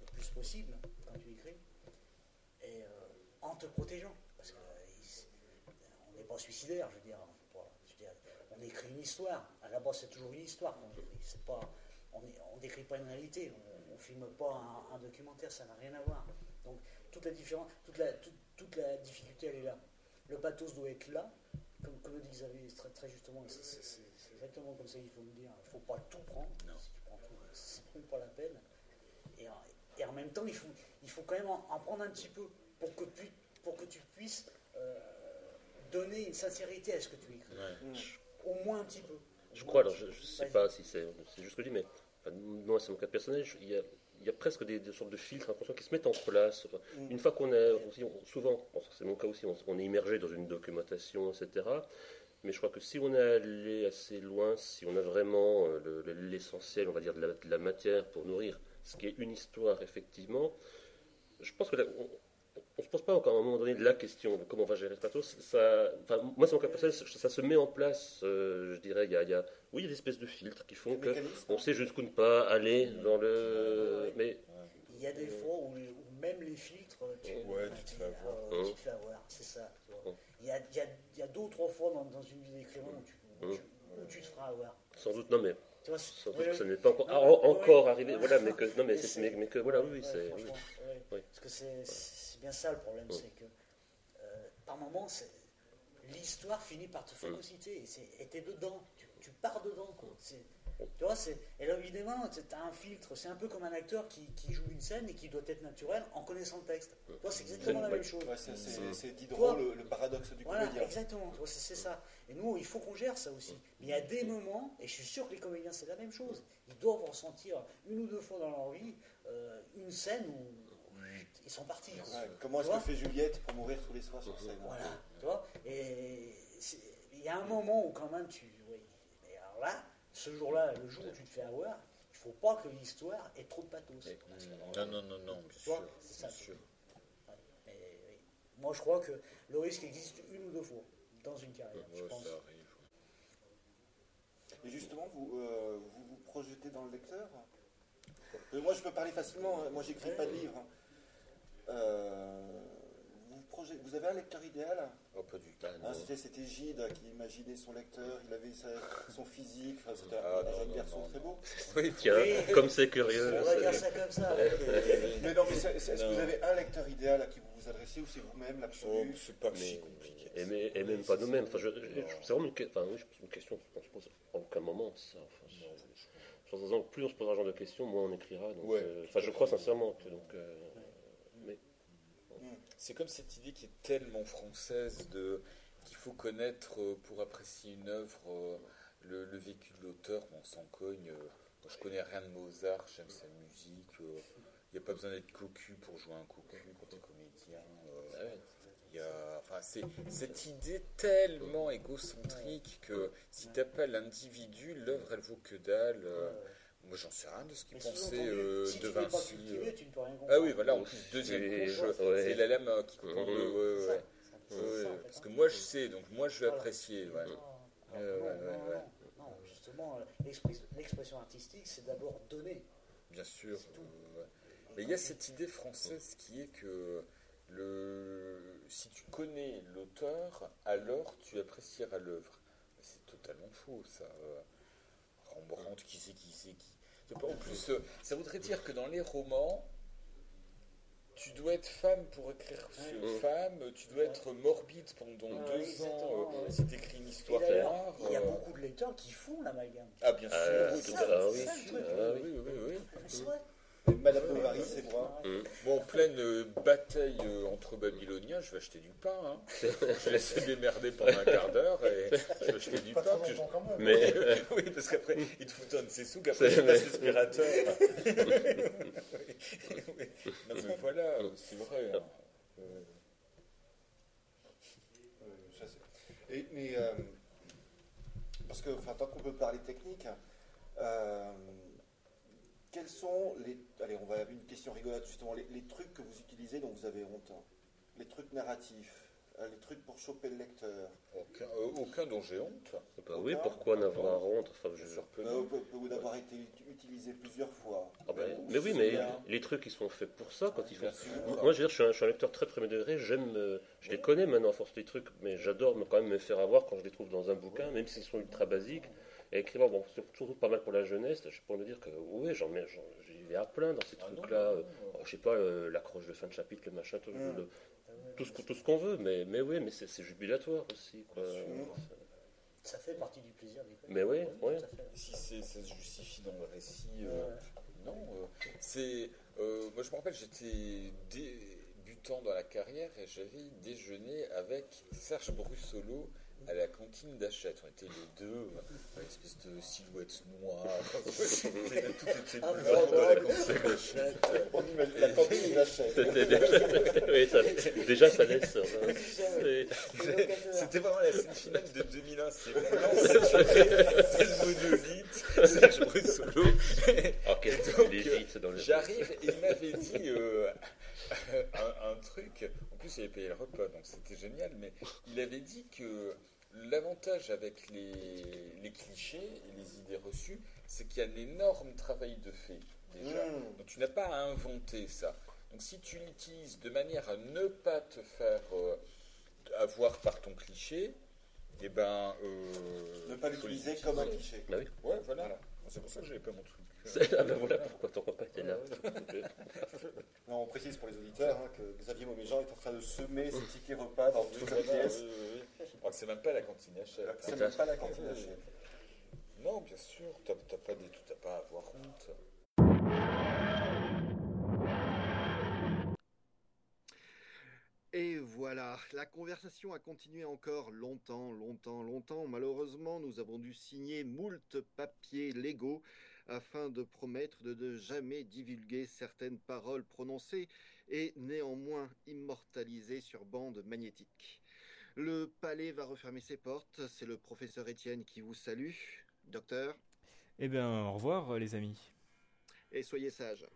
le plus possible quand tu écris et euh, en te protégeant parce que euh, on n'est pas suicidaire, je veux dire. faut pas- je veux dire, on écrit une histoire. À la base, c'est toujours une histoire qu'on écrit. C'est pas, on ne décrit pas une réalité. On, ne filme pas un, un documentaire. Ça n'a rien à voir. Donc toute la différence, toute la, toute, toute la difficulté, elle est là. Le pathos doit être là, comme, comme le dit Xavier très, très justement. c'est- exactement comme ça qu'il faut le dire. Il ne faut pas tout prendre. Non. Si tu prends tout, c'est pas la peine. Et en, même temps, il faut, il faut quand même en, en prendre un petit peu pour que, tu- pour que tu puisses euh, donner une sincérité à ce que tu écris. Ouais. Au moins un petit peu. Je crois, alors je ne sais pas si c'est c'est juste ce que je dis, mais enfin, non, c'est mon cas personnel. je- Il y a, il y a presque des, des sortes de filtres inconscients qui se mettent en place. Enfin, Une fois qu'on est aussi, on- souvent, bon, c'est mon cas aussi, on, on est immergé dans une documentation, etc. Mais je crois que si on est allé assez loin, si on a vraiment euh, le- le- l'essentiel, on va dire, de la, de la matière pour nourrir ce qui est une histoire, effectivement, je pense que là, on, on se pose pas encore à un moment donné de la question de comment on va gérer ce pathos. Ça, enfin, moi, c'est mon cas personnel, ça, ça se met en place, euh, je dirais, il y a, il y a- oui, il y a des espèces de filtres qui font que mécanisme. on sait jusqu'où ne pas aller dans le. Mais Il y a des fois où, même les filtres, tu, Ouais, tu te fais avoir. euh, Mmh. tu te fais avoir, c'est ça. Mmh. Il y a, a- deux ou trois fois dans, dans une vie d'écrivain où où tu te feras avoir. sans doute, non, mais Tu vois, que ça n'est pas encore, Non, ah, encore arrivé. Voilà, mais que non, mais, c'est- c'est- mais, mais que voilà, oui, Ouais, c'est. Parce que c'est bien ça le problème, Ouais. c'est que euh, par moments, l'histoire finit par te phagocyter et c'est- et t'es dedans, tu, tu pars dedans. Quoi. Tu vois, c'est, et là évidemment, tu as un filtre, c'est un peu comme un acteur qui, qui joue une scène et qui doit être naturel en connaissant le texte. Tu vois, c'est exactement la même chose. Ouais, c'est- c'est c'est Toi- Diderot, le, le paradoxe du Voilà, comédien. exactement, tu vois, c'est, c'est ça. Et nous, il faut qu'on gère ça aussi. Mais il y a des moments, et je suis sûr que les comédiens, c'est la même chose, ils doivent ressentir une ou deux fois dans leur vie euh, une scène où ils sont partis. Ouais, comment est-ce que fait Juliette pour mourir tous les soirs sur scène Voilà, tu vois. Et il y a un moment où quand même tu. oui. Et alors là, ce jour-là, le jour où tu te fais avoir, il faut pas que l'histoire ait trop de pathos. Non, non, non, non, bien sûr. c'est ça. bien sûr. Ouais. Et, oui. Moi, je crois que le risque existe une ou deux fois dans une carrière, je Ouais, pense. ça arrive. Et justement, vous, euh, vous vous projetez dans le lecteur Euh, Moi, je peux parler facilement. hein. Moi, j'écris pas de livre. hein. Euh, projet- vous avez un lecteur idéal? Oh, pas du tout. Hein, C'était Gide qui imaginait son lecteur. Il avait sa- son physique. Enfin, C'était Ah, un non, jeune non, garçon non, très beau. Oui, Tiens, Oui. comme c'est curieux. On va dire ça comme ça. Mais non, mais est-ce que vous avez un lecteur idéal à qui vous vous adressez ou c'est vous-même Oh, l'absolu c'est pas mais- si compliqué. Et, mais- et même pas nous-mêmes. Enfin, c'est vraiment une, que- enfin, oui, une question qu'on se pose à aucun moment. Ça. Enfin, je- je pense que plus on se posera ce genre de questions, moins on écrira. Donc, Ouais. euh, enfin, je crois sincèrement que donc. euh, C'est comme cette idée qui est tellement française de qu'il faut connaître euh, pour apprécier une œuvre euh, le, le vécu de l'auteur. On s'en cogne. euh, moi, je connais rien de Mozart, j'aime sa musique. Il n'y a pas besoin d'être cocu pour jouer un cocu quand tu es comédien. euh, ah il y a, enfin, c'est cette idée tellement égocentrique que si t'as pas l'individu, l'œuvre elle vaut que dalle. Euh, Moi j'en sais rien de ce qu'il pensait euh, si de tu pas Vinci. cultivé, euh. tu ne peux rien Ah oui, voilà, en plus, deuxième C'est- couche, ouais. c'est la lame euh, qui ouais, ouais. ça, Ouais, ça, fait, Parce hein. que moi je sais, donc moi je vais Voilà. apprécier. ouais. Non, Euh, non, ouais, non, ouais, non, ouais. non, non, justement, euh, l'express- l'expression artistique, c'est d'abord donner. Bien sûr. Euh. Mais il y a cette idée française qui est que le... si tu connais l'auteur, alors tu apprécieras l'œuvre. C'est totalement faux, ça. euh. Rembrandt, qui c'est, qui c'est, qui. Pas- En plus, euh, ça voudrait dire que dans les romans, tu dois être femme pour écrire sur Ouais. femme, tu dois être morbide pendant Ouais, deux ans euh, si tu écris une histoire noire. il y a euh, beaucoup de lecteurs qui font l'amalgame. Ah, bien sûr. Ah, oui, tout à- bien oui. oui, oui, oui. Madame Bovary, c'est moi. Mm. Bon, en pleine euh, bataille euh, entre Babyloniens, je vais acheter du pain. Hein. je laisse les démerder pendant un quart d'heure et je vais acheter du Pas pain. je- quand même. Mais oui, parce qu'après, il te fout un de ses sous, qu'après, C'est- il passe l'aspirateur. Oui, oui. Non, mais voilà, c'est vrai. hein. Euh, Euh, ça, Et- mais euh, parce que, enfin, tant qu'on peut parler technique, euh, quels sont les, allez, on va avoir une question rigolote justement, les, les trucs que vous utilisez dont vous avez honte, hein. les trucs narratifs, euh, les trucs pour choper le lecteur. aucun, euh, aucun dont j'ai honte. bah oui, pourquoi en avoir honte? Enfin, je- peut, peut d'avoir été ut- utilisé plusieurs fois. Ah bah, Euh, mais oui, mais les trucs ils sont faits pour ça quand ils font. Sûr. Moi, je veux dire, je suis un, je suis un lecteur très premier degré. J'aime, euh, je les connais maintenant à force des trucs, mais j'adore quand même me faire avoir quand je les trouve dans un bouquin, même s'ils sont ultra basiques. Et écrivant, bon, c'est surtout pas mal pour la jeunesse. Je peux me dire que oui, j'en mets, j'en- j'y vais à plein dans ces Ah trucs-là. non, Euh, je sais pas, euh, l'accroche de fin de chapitre, le machin, tout, le- tout ce, que- tout ce qu'on veut, mais, mais oui, mais c'est c'est jubilatoire aussi. Quoi. Ça fait partie du plaisir d'écrire. Mais oui. Si c'est- ça se justifie dans le récit, euh, Ouais. non. euh, c'est, euh, moi, je me rappelle, j'étais débutant dans la carrière et j'avais déjeuné avec Serge Brussolo à la cantine d'Achette. On était les deux, euh, une espèce de silhouette noire. C'était- Tout était Ah, blanc dans la bon, cantine d'Achette. On imagine la cantine. C'était déjà, oui, ça- déjà, ça laisse. hein. C'est- C'était vraiment la scène finale de 2001. C'est blanc, c'est monolithe, Serge Brussolo. Oh, quel Donc, il est vite dans le. J'arrive et il m'avait dit euh, un, un truc. En plus, il avait payé le repas, donc c'était génial. Mais il avait dit que l'avantage avec les, les clichés et les idées reçues, c'est qu'il y a un énorme travail de fait déjà. Mm. Donc tu n'as pas à inventer ça. Donc si tu l'utilises de manière à ne pas te faire euh, avoir par ton cliché, eh ben. euh, Ne pas l'utiliser comme un cliché. Bah oui. Ouais, voilà. C'est pour ça que j'avais pas mon truc. C'est- Ah ben voilà pourquoi ton repas était là. Non, on précise pour les auditeurs hein, que Xavier Mauméjean est en train de semer ses tickets repas dans toute la pièce. oui, oui, oui. Je crois que c'est même pas la cantine Hachette. C'est même pas la cantine. Non, bien sûr, t'as pas, des- pas à avoir honte. Et voilà, la conversation a continué encore longtemps, longtemps, longtemps. Malheureusement, nous avons dû signer moult papiers légaux afin de promettre de ne jamais divulguer certaines paroles prononcées et néanmoins immortalisées sur bande magnétique. Le palais va refermer ses portes, c'est le professeur Étienne qui vous salue. Docteur, Eh bien, au revoir, les amis. et soyez sages.